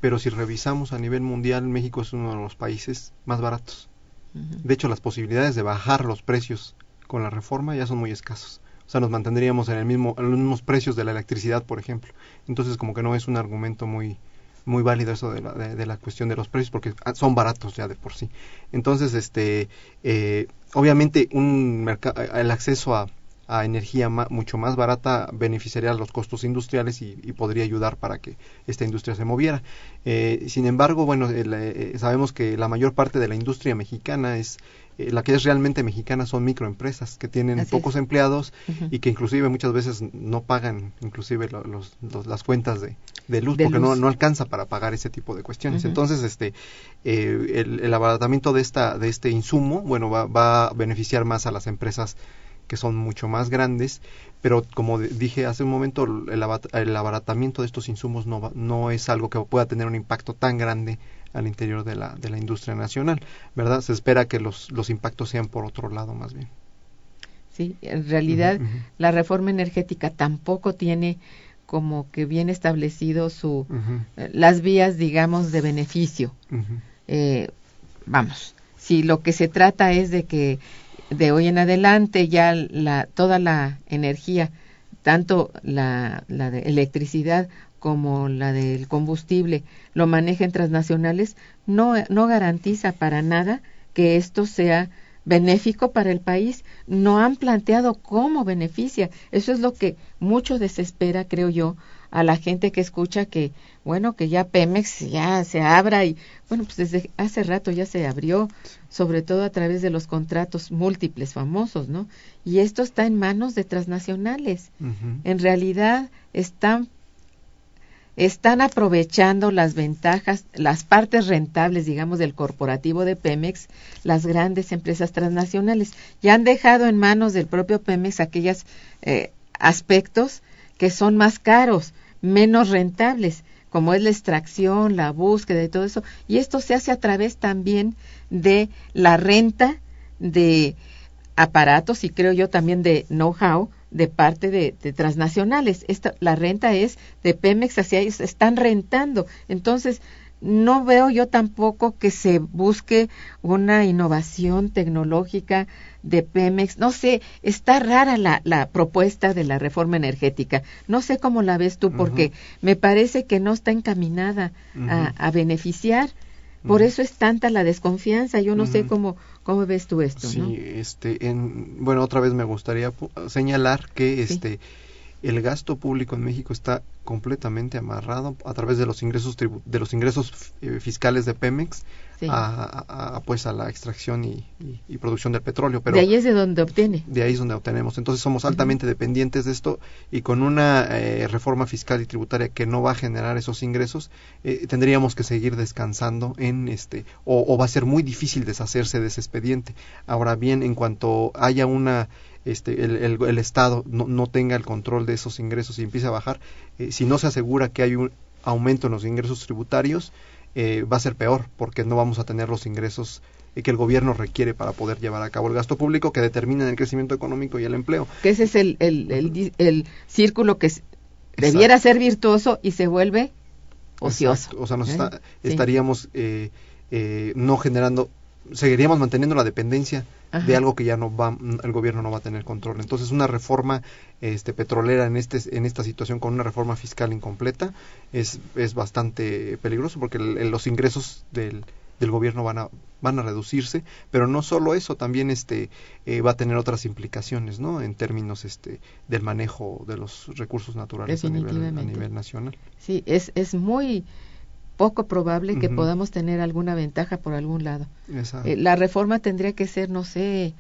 pero si revisamos a nivel mundial, México es uno de los países más baratos. De hecho, las posibilidades de bajar los precios con la reforma ya son muy escasos. O sea, nos mantendríamos en, el mismo, en los mismos precios de la electricidad, por ejemplo. Entonces, como que no es un argumento muy, muy válido eso de la, de, la cuestión de los precios porque son baratos ya de por sí. Entonces, este, eh, obviamente, un el acceso a, a energía mucho más barata beneficiaría a los costos industriales y, podría ayudar para que esta industria se moviera. Eh, sin embargo, bueno, eh, eh, sabemos que la mayor parte de la industria mexicana es la que es realmente mexicana son microempresas que tienen pocos empleados y que inclusive muchas veces no pagan inclusive los, las cuentas de, de luz porque No, no alcanza para pagar ese tipo de cuestiones. Entonces, este el, el, abaratamiento de esta de este insumo, bueno, va, va a beneficiar más a las empresas que son mucho más grandes, pero como dije hace un momento, el, abaratamiento de estos insumos no, no es algo que pueda tener un impacto tan grande al interior de la, de la industria nacional, ¿verdad? Se espera que los, los impactos sean por otro lado más bien. Sí, en realidad la reforma energética tampoco tiene como que bien establecido su eh, las vías digamos de beneficio eh, vamos si lo que se trata es de que de hoy en adelante ya la, toda la energía, tanto la, la de electricidad como la del combustible, lo manejen transnacionales, no, no garantiza para nada que esto sea benéfico para el país. No han planteado cómo beneficia. Eso es lo que mucho desespera, creo yo, a la gente que escucha que, bueno, que ya Pemex ya se abra y, bueno, pues desde hace rato ya se abrió, sobre todo a través de los contratos múltiples famosos, ¿no? Y esto está en manos de transnacionales. En realidad están están aprovechando las ventajas, las partes rentables, digamos, del corporativo de Pemex, las grandes empresas transnacionales, y han dejado en manos del propio Pemex aquellos eh, aspectos que son más caros, menos rentables, como es la extracción, la búsqueda y todo eso, y esto se hace a través también de la renta de aparatos y creo yo también de know-how de parte de, transnacionales. Esta, la renta es de Pemex hacia ellos, están rentando. Entonces, no veo yo tampoco que se busque una innovación tecnológica de Pemex. No sé, está rara la, la propuesta de la reforma energética. No sé cómo la ves tú, porque me parece que no está encaminada a, a, beneficiar. Por eso es tanta la desconfianza. Yo no sé cómo, ¿Cómo ves tú esto? Sí, este, en, bueno, otra vez me gustaría señalar que este, el gasto público en México está completamente amarrado a través de los ingresos de los ingresos eh, fiscales de Pemex a, pues a la extracción y, producción del petróleo. Pero de ahí es de donde obtiene. De ahí es donde obtenemos. Entonces somos altamente dependientes de esto y con una eh, reforma fiscal y tributaria que no va a generar esos ingresos, eh, tendríamos que seguir descansando en este, o, va a ser muy difícil deshacerse de ese expediente. Ahora bien, en cuanto haya una este, el, el, Estado no, no, tenga el control de esos ingresos y empiece a bajar, eh, si no se asegura que hay un aumento en los ingresos tributarios, eh, va a ser peor porque no vamos a tener los ingresos que el gobierno requiere para poder llevar a cabo el gasto público que determina el crecimiento económico y el empleo. Que ese es el, el, el, círculo que debiera ser virtuoso y se vuelve ocioso. O sea, nos ¿Eh? estaríamos eh, no generando, seguiríamos manteniendo la dependencia de algo que ya no va, el gobierno no va a tener control. Entonces, una reforma este, petrolera en, este, en esta situación con una reforma fiscal incompleta es, es bastante peligroso porque los ingresos del, del gobierno van a van a reducirse pero no solo eso también este eh, va a tener otras implicaciones no en términos este del manejo de los recursos naturales a nivel, a nivel nacional. Sí es es muy poco probable que podamos tener alguna ventaja por algún lado. Eh, la reforma tendría que ser, no sé,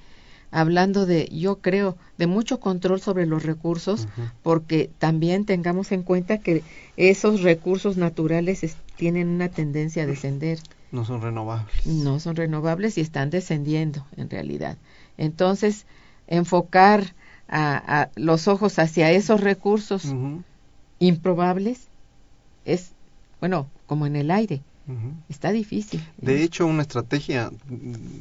hablando de, yo creo, de mucho control sobre los recursos, porque también tengamos en cuenta que esos recursos naturales tienen una tendencia a descender. No son renovables. No son renovables y están descendiendo, en realidad. Entonces, enfocar a, los ojos hacia esos recursos improbables es, bueno, como en el aire. Está difícil. De hecho, una estrategia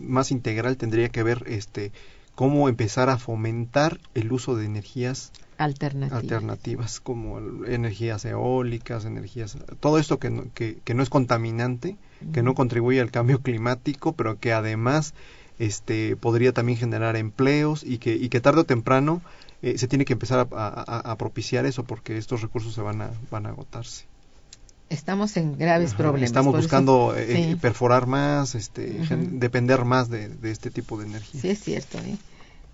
más integral tendría que ver este cómo empezar a fomentar el uso de energías alternativas, alternativas como energías eólicas, energías, todo esto que no, que, no es contaminante, que no contribuye al cambio climático, pero que además este podría también generar empleos y que, y que tarde o temprano eh, se tiene que empezar a, propiciar eso porque estos recursos se van a, van a agotarse estamos en graves problemas. Estamos buscando eh, perforar más, este, depender más de, este tipo de energía. Sí, es cierto. ¿eh?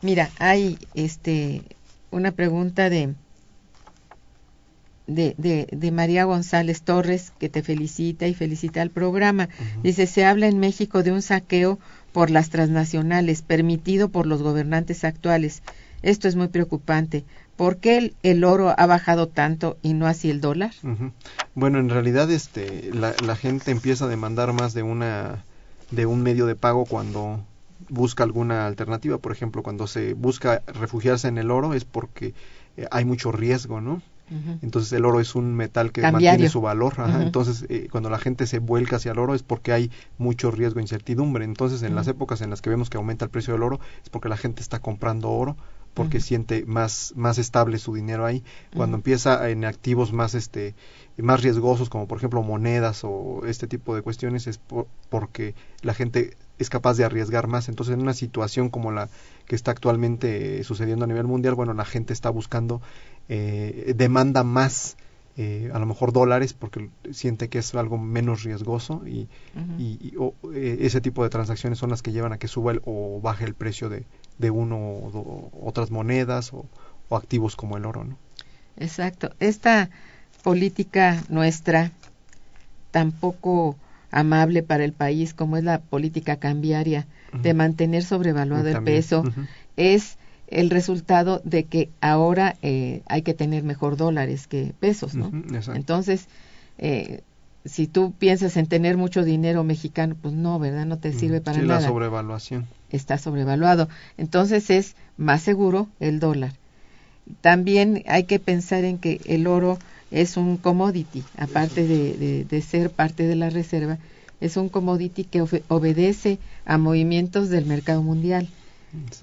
Mira, hay este, una pregunta de, de, de, María González Torres que te felicita y felicita al programa. Dice, se habla en México de un saqueo por las transnacionales permitido por los gobernantes actuales. Esto es muy preocupante. ¿Por qué el, oro ha bajado tanto y no así el dólar? Bueno, en realidad este, la, la, gente empieza a demandar más de, una, de un medio de pago cuando busca alguna alternativa. Por ejemplo, cuando se busca refugiarse en el oro es porque eh, hay mucho riesgo, ¿no? Entonces el oro es un metal que mantiene su valor. Entonces eh, cuando la gente se vuelca hacia el oro es porque hay mucho riesgo e incertidumbre. Entonces en las épocas en las que vemos que aumenta el precio del oro es porque la gente está comprando oro porque siente más más estable su dinero ahí. Cuando empieza en activos más este más riesgosos como por ejemplo monedas o este tipo de cuestiones es porque la gente es capaz de arriesgar más. Entonces en una situación como la que está actualmente sucediendo a nivel mundial bueno la gente está buscando eh, demanda más eh, a lo mejor dólares porque siente que es algo menos riesgoso y, y, eh, ese tipo de transacciones son las que llevan a que suba o baje el precio de, de uno o otras monedas o, activos como el oro, ¿no? Exacto. Esta política nuestra tampoco amable para el país como es la política cambiaria de mantener sobrevaluado el peso es el resultado de que ahora eh, hay que tener mejor dólares que pesos, ¿no? Entonces, eh, si tú piensas en tener mucho dinero mexicano, pues no, ¿verdad? No te sirve para nada. la sobrevaluación. Está sobrevaluado. Entonces es más seguro el dólar. También hay que pensar en que el oro es un commodity, aparte de, de, ser parte de la reserva, es un commodity que obedece a movimientos del mercado mundial.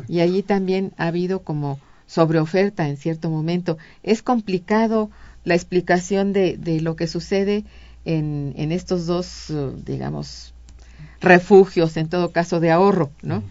Y allí también ha habido como sobreoferta en cierto momento. Es complicado la explicación de, de lo que sucede en, en estos dos, uh, digamos, refugios, en todo caso, de ahorro, ¿no?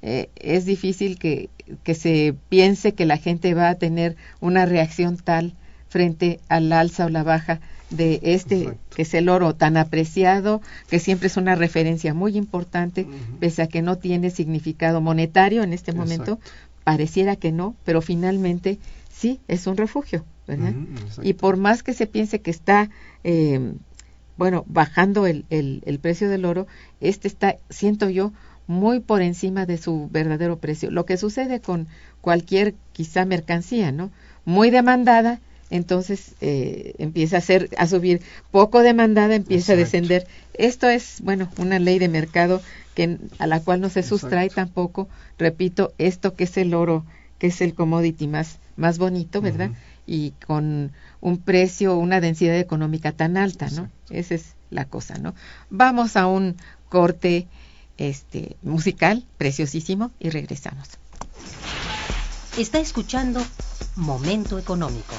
Eh, es difícil que, que se piense que la gente va a tener una reacción tal frente al alza o la baja de este, que es el oro tan apreciado, que siempre es una referencia muy importante, pese a que no tiene significado monetario en este momento, pareciera que no, pero finalmente sí es un refugio, ¿verdad? y por más que se piense que está, eh, bueno, bajando el, el, el precio del oro, este está, siento yo, muy por encima de su verdadero precio. Lo que sucede con cualquier quizá mercancía, ¿no? Muy demandada entonces eh, empieza a ser a subir. Poco demandada empieza a descender. Esto es bueno una ley de mercado que a la cual no se sustrae tampoco. Repito esto que es el oro que es el commodity más más bonito verdad y con un precio una densidad económica tan alta no esa es la cosa no vamos a un corte este musical preciosísimo y regresamos. Está escuchando Momento Económico.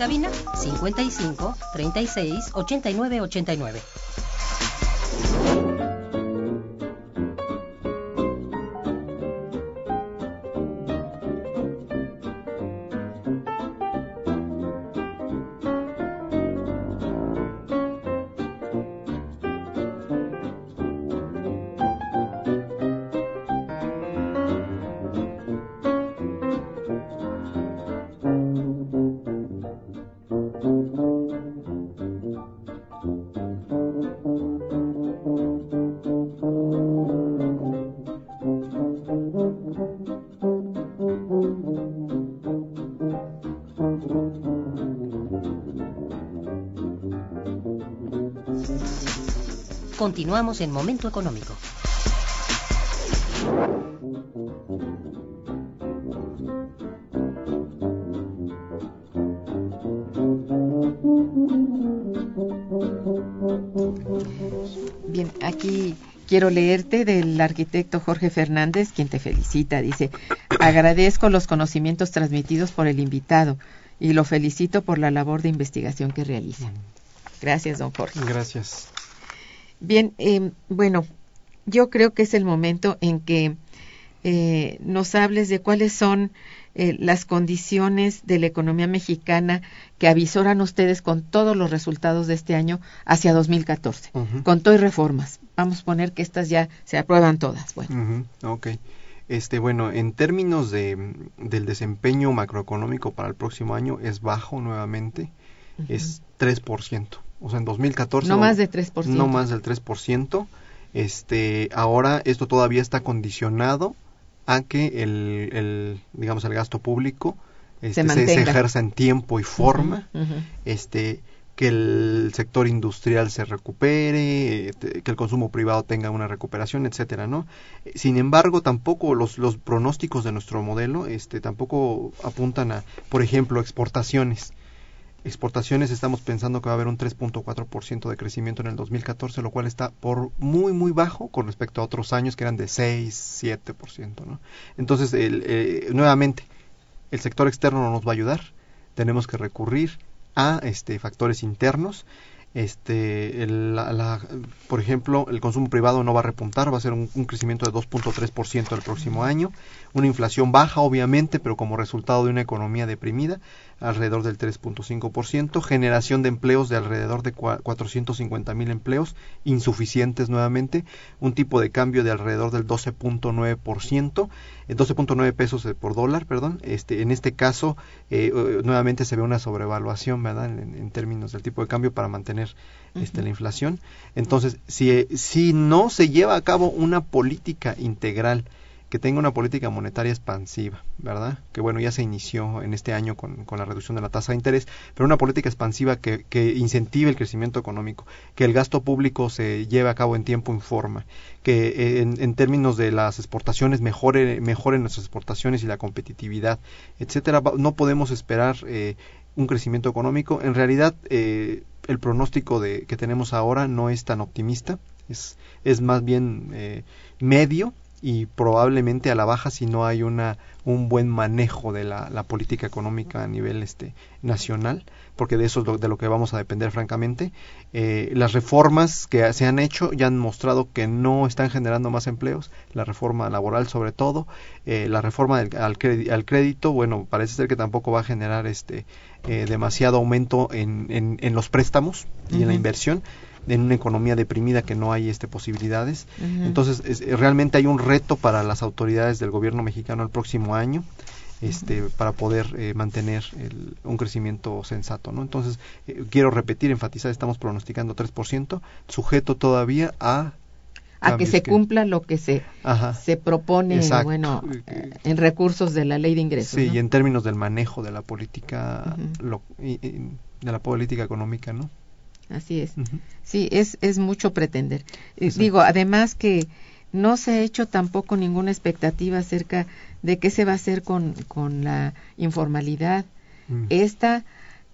Cabina 55 36 89 89. Continuamos en Momento Económico. Bien, aquí quiero leerte del arquitecto Jorge Fernández, quien te felicita. Dice, agradezco los conocimientos transmitidos por el invitado y lo felicito por la labor de investigación que realiza. Gracias, don Jorge. Gracias. Bien, eh, bueno, yo creo que es el momento en que eh, nos hables de cuáles son eh, las condiciones de la economía mexicana que avisoran ustedes con todos los resultados de este año hacia 2014, con todo y reformas. Vamos a poner que estas ya se aprueban todas. Bueno. Ok. Este, bueno, en términos de, del desempeño macroeconómico para el próximo año es bajo nuevamente, es 3% o sea, en 2014. No más de 3%. No más del 3%. Este, ahora esto todavía está condicionado a que el, el digamos, el gasto público este, se, ejerza en tiempo y forma, este, que el sector industrial se recupere, que el consumo privado tenga una recuperación, etcétera, ¿no? Sin embargo, tampoco los, los pronósticos de nuestro modelo, este, tampoco apuntan a, por ejemplo, exportaciones. Exportaciones estamos pensando que va a haber un 3.4% de crecimiento en el 2014, lo cual está por muy muy bajo con respecto a otros años que eran de 6, 7%, ¿no? Entonces, el, eh, nuevamente, el sector externo no nos va a ayudar, tenemos que recurrir a este, factores internos. Este, la, por ejemplo, el consumo privado no va a repuntar, va a ser un, un crecimiento de 2.3% el próximo año, una inflación baja obviamente, pero como resultado de una economía deprimida, alrededor del 3.5%, generación de empleos de alrededor de 450 mil empleos, insuficientes nuevamente, un tipo de cambio de alrededor del 12.9%, 12.9 eh, pesos por dólar, perdón. Este, en este caso, eh, eh, nuevamente se ve una sobrevaluación, ¿verdad? En, términos del tipo de cambio para mantener este, la inflación. Entonces, si, si no se lleva a cabo una política integral, que tenga una política monetaria expansiva, ¿verdad? Que bueno, ya se inició en este año con, con la reducción de la tasa de interés, pero una política expansiva que, que, incentive el crecimiento económico, que el gasto público se lleve a cabo en tiempo y forma, que eh, en, términos de las exportaciones mejore, mejoren nuestras exportaciones y la competitividad, etcétera. No podemos esperar eh, un crecimiento económico. En realidad, eh, el pronóstico de, que tenemos ahora no es tan optimista, es, es más bien eh, medio y probablemente a la baja si no hay una un buen manejo de la, la política económica a nivel este nacional porque de eso es lo, de lo que vamos a depender francamente eh, las reformas que se han hecho ya han mostrado que no están generando más empleos la reforma laboral sobre todo eh, la reforma del, al, crédito, al, crédito bueno parece ser que tampoco va a generar este eh, demasiado aumento en, en, en los préstamos y uh -huh. en la inversión en una economía deprimida que no hay este posibilidades. Uh -huh. Entonces, es, realmente hay un reto para las autoridades del gobierno mexicano el próximo año. Este, uh -huh. para poder eh, mantener el, un crecimiento sensato, ¿no? Entonces, eh, quiero repetir, enfatizar, estamos pronosticando 3%, sujeto todavía a a que se cumpla lo que se, se propone Exacto. bueno eh, en recursos de la ley de ingresos. Sí, ¿no? y en términos del manejo de la política uh -huh. lo, y, y de la política económica, ¿no? Así es. Uh -huh. Sí, es, es mucho pretender. Exacto. Digo, además que no se ha hecho tampoco ninguna expectativa acerca de qué se va a hacer con, con la informalidad. Uh -huh. Esta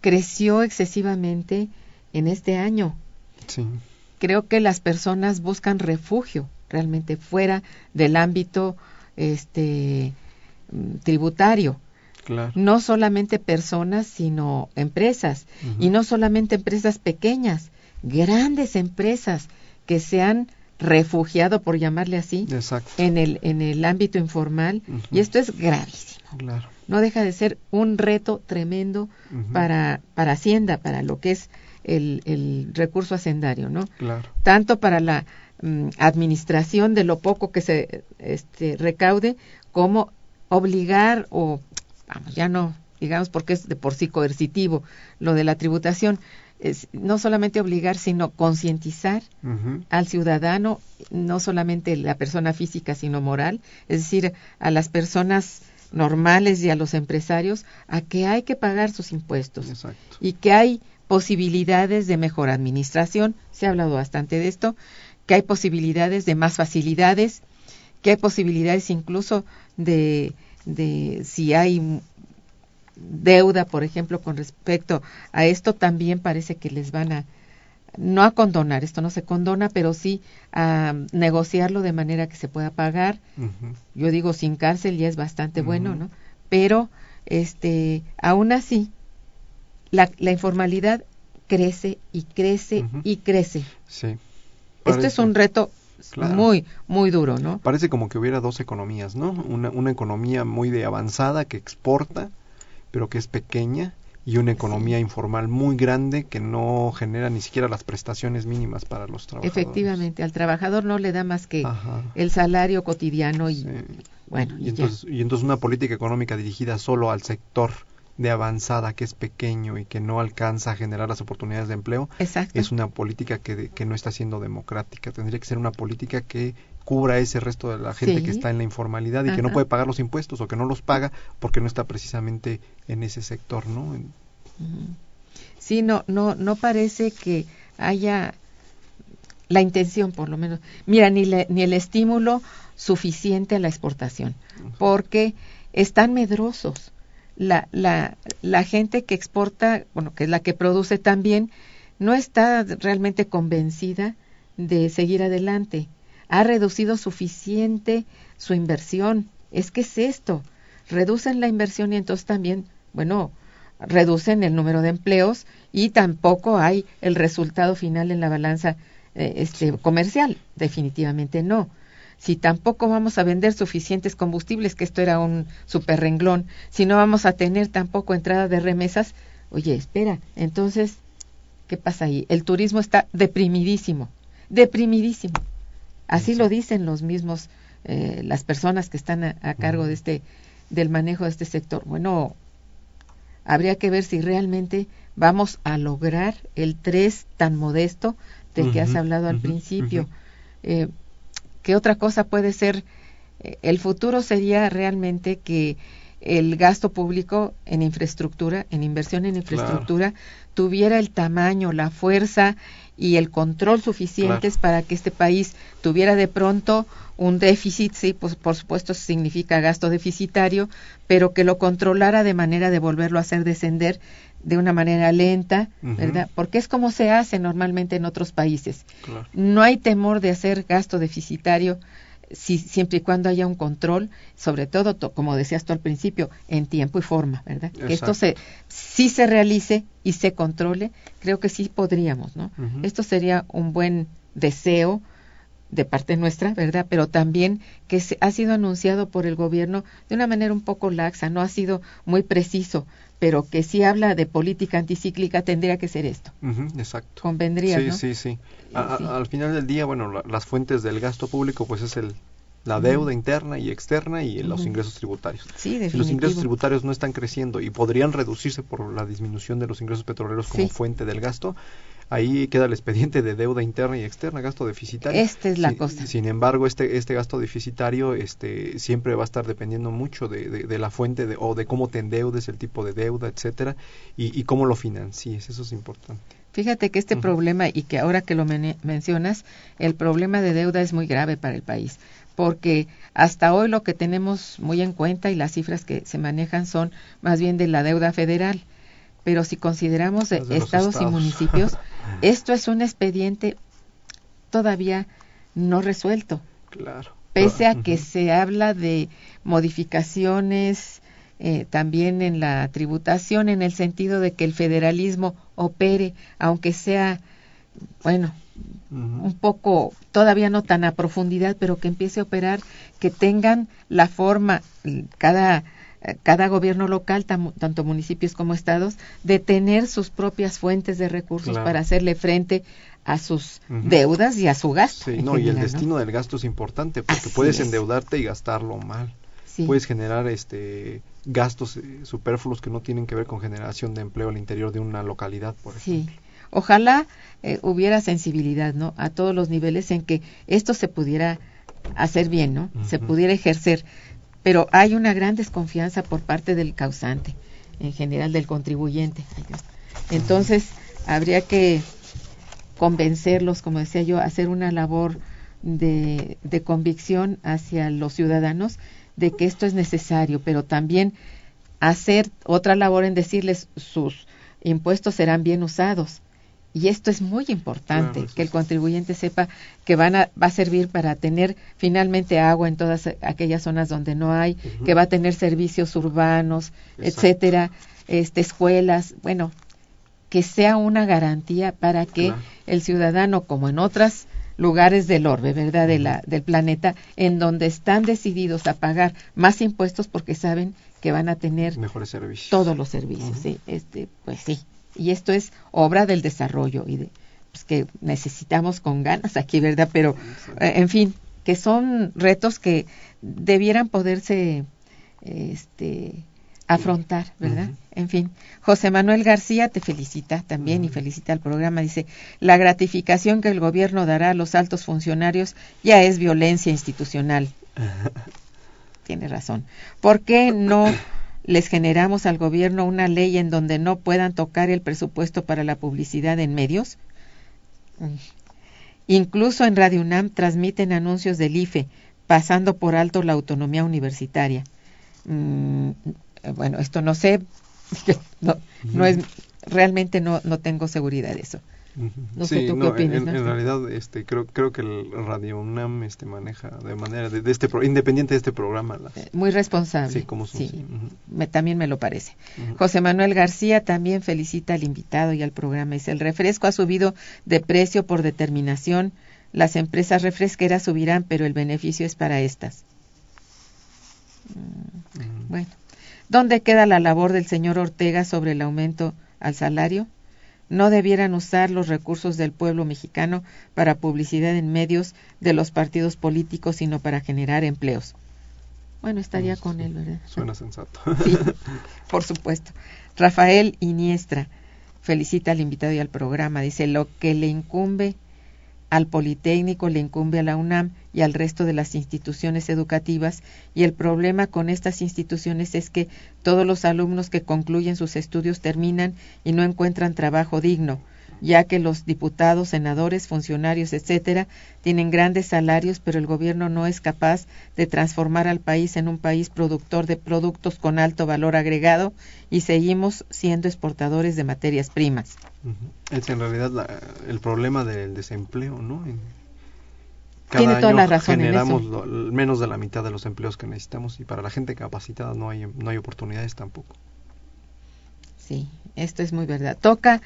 creció excesivamente en este año. Sí. Creo que las personas buscan refugio realmente fuera del ámbito este tributario Claro. No solamente personas, sino empresas. Uh -huh. Y no solamente empresas pequeñas, grandes empresas que se han refugiado, por llamarle así, Exacto. en el, en el ámbito informal. Uh -huh. Y esto es gravísimo. Claro. No deja de ser un reto tremendo uh -huh. para, para Hacienda, para lo que es el, el recurso hacendario, ¿no? Claro. Tanto para la mm, administración de lo poco que se este, recaude, como obligar o vamos, ya no, digamos, porque es de por sí coercitivo lo de la tributación, es no solamente obligar, sino concientizar uh -huh. al ciudadano, no solamente la persona física, sino moral, es decir, a las personas normales y a los empresarios, a que hay que pagar sus impuestos Exacto. y que hay posibilidades de mejor administración, se ha hablado bastante de esto, que hay posibilidades de más facilidades, que hay posibilidades incluso de de si hay deuda, por ejemplo, con respecto a esto, también parece que les van a, no a condonar, esto no se condona, pero sí a negociarlo de manera que se pueda pagar. Uh -huh. Yo digo, sin cárcel ya es bastante uh -huh. bueno, ¿no? Pero, este, aún así, la, la informalidad crece y crece uh -huh. y crece. Sí. Esto es un reto Claro. muy muy duro, ¿no? Parece como que hubiera dos economías, ¿no? Una, una economía muy de avanzada que exporta, pero que es pequeña, y una economía sí. informal muy grande que no genera ni siquiera las prestaciones mínimas para los trabajadores. Efectivamente, al trabajador no le da más que Ajá. el salario cotidiano y sí. bueno. Y, y entonces, y entonces una política económica dirigida solo al sector de avanzada que es pequeño y que no alcanza a generar las oportunidades de empleo Exacto. es una política que, que no está siendo democrática. Tendría que ser una política que cubra ese resto de la gente sí. que está en la informalidad y Ajá. que no puede pagar los impuestos o que no los paga porque no está precisamente en ese sector, ¿no? Sí, no, no, no parece que haya la intención, por lo menos. Mira, ni, ni el estímulo suficiente a la exportación, porque están medrosos. La, la, la gente que exporta, bueno, que es la que produce también, no está realmente convencida de seguir adelante. Ha reducido suficiente su inversión. Es que es esto. Reducen la inversión y entonces también, bueno, reducen el número de empleos y tampoco hay el resultado final en la balanza eh, este, comercial. Definitivamente no. Si tampoco vamos a vender suficientes combustibles, que esto era un super renglón, si no vamos a tener tampoco entrada de remesas, oye, espera, entonces, ¿qué pasa ahí? El turismo está deprimidísimo, deprimidísimo. Así lo dicen los mismos, eh, las personas que están a, cargo de este, del manejo de este sector. Bueno, habría que ver si realmente vamos a lograr el 3 tan modesto del que has hablado al principio. Eh, ¿Qué otra cosa puede ser? Eh, el futuro sería realmente que el gasto público en infraestructura, en inversión en infraestructura, tuviera el tamaño, la fuerza y el control suficientes para que este país tuviera de pronto un déficit, sí, pues por supuesto significa gasto deficitario, pero que lo controlara de manera de volverlo a hacer descender de una manera lenta, ¿verdad? Porque es como se hace normalmente en otros países. No hay temor de hacer gasto deficitario si, siempre y cuando haya un control, sobre todo, como decías tú al principio, en tiempo y forma, ¿verdad? Que esto se, sí se realice y se controle, creo que sí podríamos, ¿no? Esto sería un buen deseo de parte nuestra, ¿verdad? Pero también que se, ha sido anunciado por el gobierno de una manera un poco laxa, no ha sido muy preciso, pero que si habla de política anticíclica tendría que ser esto. exacto. Convendría, sí, Sí, sí, Al final del día, bueno, las fuentes del gasto público, pues es el la deuda interna y externa y los ingresos tributarios. Sí, si los ingresos tributarios no están creciendo y podrían reducirse por la disminución de los ingresos petroleros como fuente del gasto, ahí queda el expediente de deuda interna y externa, gasto deficitario. Esta es la cosa. Sin embargo, este, este gasto deficitario este, siempre va a estar dependiendo mucho de, de, la fuente de, o de cómo te endeudes, el tipo de deuda, etcétera, y, y cómo lo financies. Eso es importante. Fíjate que este problema, y que ahora que lo mencionas, el problema de deuda es muy grave para el país, porque hasta hoy lo que tenemos muy en cuenta y las cifras que se manejan son más bien de la deuda federal pero si consideramos estados, y municipios, esto es un expediente todavía no resuelto. Claro. Pese a que se habla de modificaciones eh, también en la tributación, en el sentido de que el federalismo opere, aunque sea, bueno, un poco, todavía no tan a profundidad, pero que empiece a operar, que tengan la forma, cada cada gobierno local, tanto municipios como estados, de tener sus propias fuentes de recursos para hacerle frente a sus deudas y a su gasto. Sí, no, y el destino del gasto es importante porque puedes endeudarte y gastarlo mal. Puedes generar este gastos eh, superfluos que no tienen que ver con generación de empleo al interior de una localidad, por ejemplo. Sí. Ojalá eh, hubiera sensibilidad, ¿no? A todos los niveles en que esto se pudiera hacer bien, ¿no? Se pudiera ejercer pero hay una gran desconfianza por parte del causante, en general del contribuyente. Entonces, habría que convencerlos, como decía yo, hacer una labor de, de, convicción hacia los ciudadanos de que esto es necesario, pero también hacer otra labor en decirles sus impuestos serán bien usados y esto es muy importante, que el contribuyente sepa que van a, va a servir para tener finalmente agua en todas aquellas zonas donde no hay, que va a tener servicios urbanos, etcétera, este, escuelas, bueno, que sea una garantía para que el ciudadano, como en otros lugares del orbe, ¿verdad?, de la, del planeta, en donde están decididos a pagar más impuestos porque saben que van a tener mejores servicios. todos los servicios, sí, este, pues sí, y esto es obra del desarrollo y de, pues, que necesitamos con ganas aquí, ¿verdad? Pero, eh, en fin, que son retos que debieran poderse este, afrontar, ¿verdad? En fin, José Manuel García te felicita también y felicita al programa. Dice, la gratificación que el gobierno dará a los altos funcionarios ya es violencia institucional. Tiene razón. ¿Por qué no les generamos al gobierno una ley en donde no puedan tocar el presupuesto para la publicidad en medios. Mm. Incluso en Radio UNAM transmiten anuncios del IFE, pasando por alto la autonomía universitaria. Mm, bueno, esto no sé, no, no es, realmente no, no tengo seguridad de eso. No sé tú qué opinas. En, realidad, este, creo, creo que el Radio UNAM este, maneja de manera, de, este independiente de este programa. Eh, muy responsable. Sí, como sí. me, también me lo parece. José Manuel García también felicita al invitado y al programa. Dice, el refresco ha subido de precio por determinación. Las empresas refresqueras subirán, pero el beneficio es para estas. Mm, bueno, ¿dónde queda la labor del señor Ortega sobre el aumento al salario? No debieran usar los recursos del pueblo mexicano para publicidad en medios de los partidos políticos, sino para generar empleos. Bueno, estaría pues, con él, ¿verdad? Suena sensato. Sí, por supuesto. Rafael Iniestra felicita al invitado y al programa. Dice, lo que le incumbe al Politécnico, le incumbe a la UNAM y al resto de las instituciones educativas y el problema con estas instituciones es que todos los alumnos que concluyen sus estudios terminan y no encuentran trabajo digno ya que los diputados, senadores, funcionarios, etcétera, tienen grandes salarios, pero el gobierno no es capaz de transformar al país en un país productor de productos con alto valor agregado y seguimos siendo exportadores de materias primas. Es en realidad el problema del desempleo, ¿no? cada Tiene toda la razón generamos menos de la mitad de los empleos que necesitamos y para la gente capacitada no hay no hay oportunidades tampoco. Sí, esto es muy verdad. Toca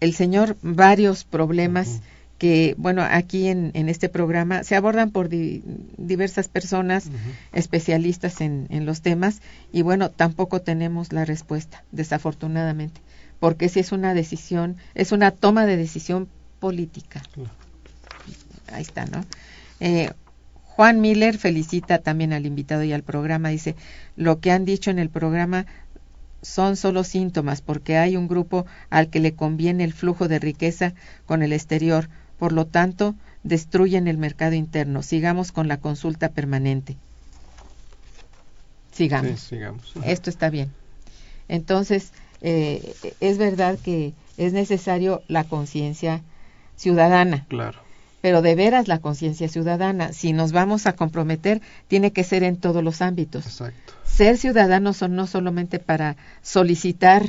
el Señor varios problemas que, bueno, aquí en, en, este programa se abordan por diversas personas especialistas en, en, los temas y, bueno, tampoco tenemos la respuesta, desafortunadamente, porque si es una decisión, es una toma de decisión política. Ahí está, ¿no? Eh, Juan Miller felicita también al invitado y al programa. Dice, lo que han dicho en el programa son solo síntomas porque hay un grupo al que le conviene el flujo de riqueza con el exterior, por lo tanto, destruyen el mercado interno. Sigamos con la consulta permanente. Sigamos. Esto está bien. Entonces, eh, es verdad que es necesario la conciencia ciudadana. Claro. Pero de veras la conciencia ciudadana, si nos vamos a comprometer, tiene que ser en todos los ámbitos. Exacto ser ciudadanos son no solamente para solicitar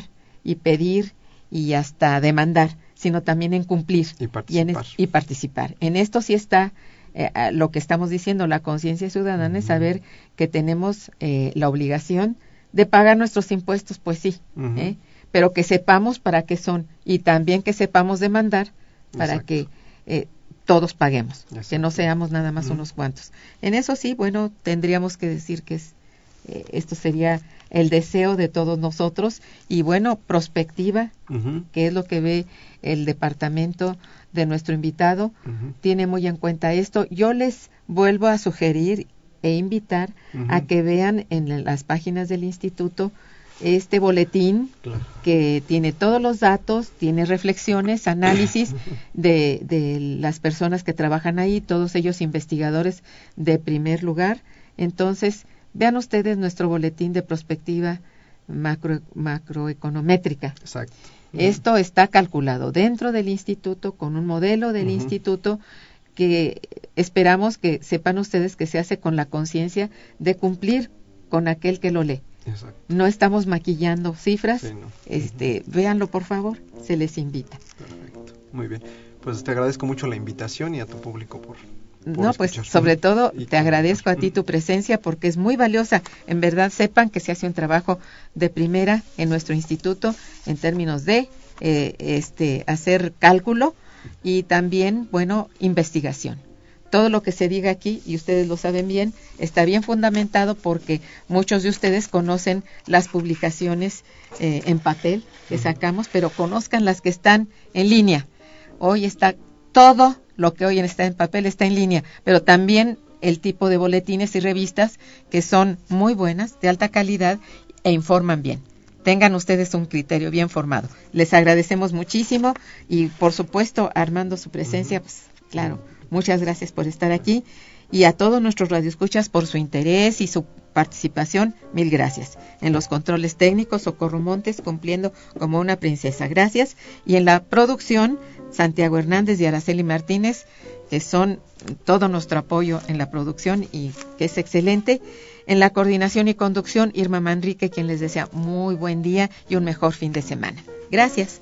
y pedir y hasta demandar, sino también en cumplir y participar. Y, participar. En esto sí está eh, lo que estamos diciendo, la conciencia ciudadana es saber que tenemos eh, la obligación de pagar nuestros impuestos, pues sí, ¿eh? pero que sepamos para qué son y también que sepamos demandar para que todos paguemos, que no seamos nada más unos cuantos. En eso sí, bueno, tendríamos que decir que es eh, esto sería el deseo de todos nosotros y bueno, prospectiva, que es lo que ve el departamento de nuestro invitado, tiene muy en cuenta esto. Yo les vuelvo a sugerir e invitar a que vean en las páginas del instituto este boletín que tiene todos los datos, tiene reflexiones, análisis de, de las personas que trabajan ahí, todos ellos investigadores de primer lugar. Entonces, Vean ustedes nuestro boletín de prospectiva macro, macroeconométrica. Exacto. Esto está calculado dentro del instituto con un modelo del instituto que esperamos que sepan ustedes que se hace con la conciencia de cumplir con aquel que lo lee. Exacto. No estamos maquillando cifras. Este, véanlo por favor, se les invita. Perfecto. Muy bien. Pues te agradezco mucho la invitación y a tu público por no, pues sobre todo te agradezco a ti tu presencia porque es muy valiosa. En verdad sepan que se hace un trabajo de primera en nuestro instituto en términos de eh, este hacer cálculo y también, bueno, investigación. Todo lo que se diga aquí, y ustedes lo saben bien, está bien fundamentado porque muchos de ustedes conocen las publicaciones eh, en papel que sacamos, pero conozcan las que están en línea. Hoy está todo lo que hoy está en papel está en línea, pero también el tipo de boletines y revistas que son muy buenas, de alta calidad e informan bien. Tengan ustedes un criterio bien formado. Les agradecemos muchísimo y por supuesto Armando su presencia, pues claro, muchas gracias por estar aquí y a todos nuestros radioescuchas por su interés y su participación, mil gracias. En los controles técnicos, Socorro Montes cumpliendo como una princesa, gracias. Y en la producción, Santiago Hernández y Araceli Martínez, que son todo nuestro apoyo en la producción y que es excelente. En la coordinación y conducción, Irma Manrique, quien les desea muy buen día y un mejor fin de semana. Gracias.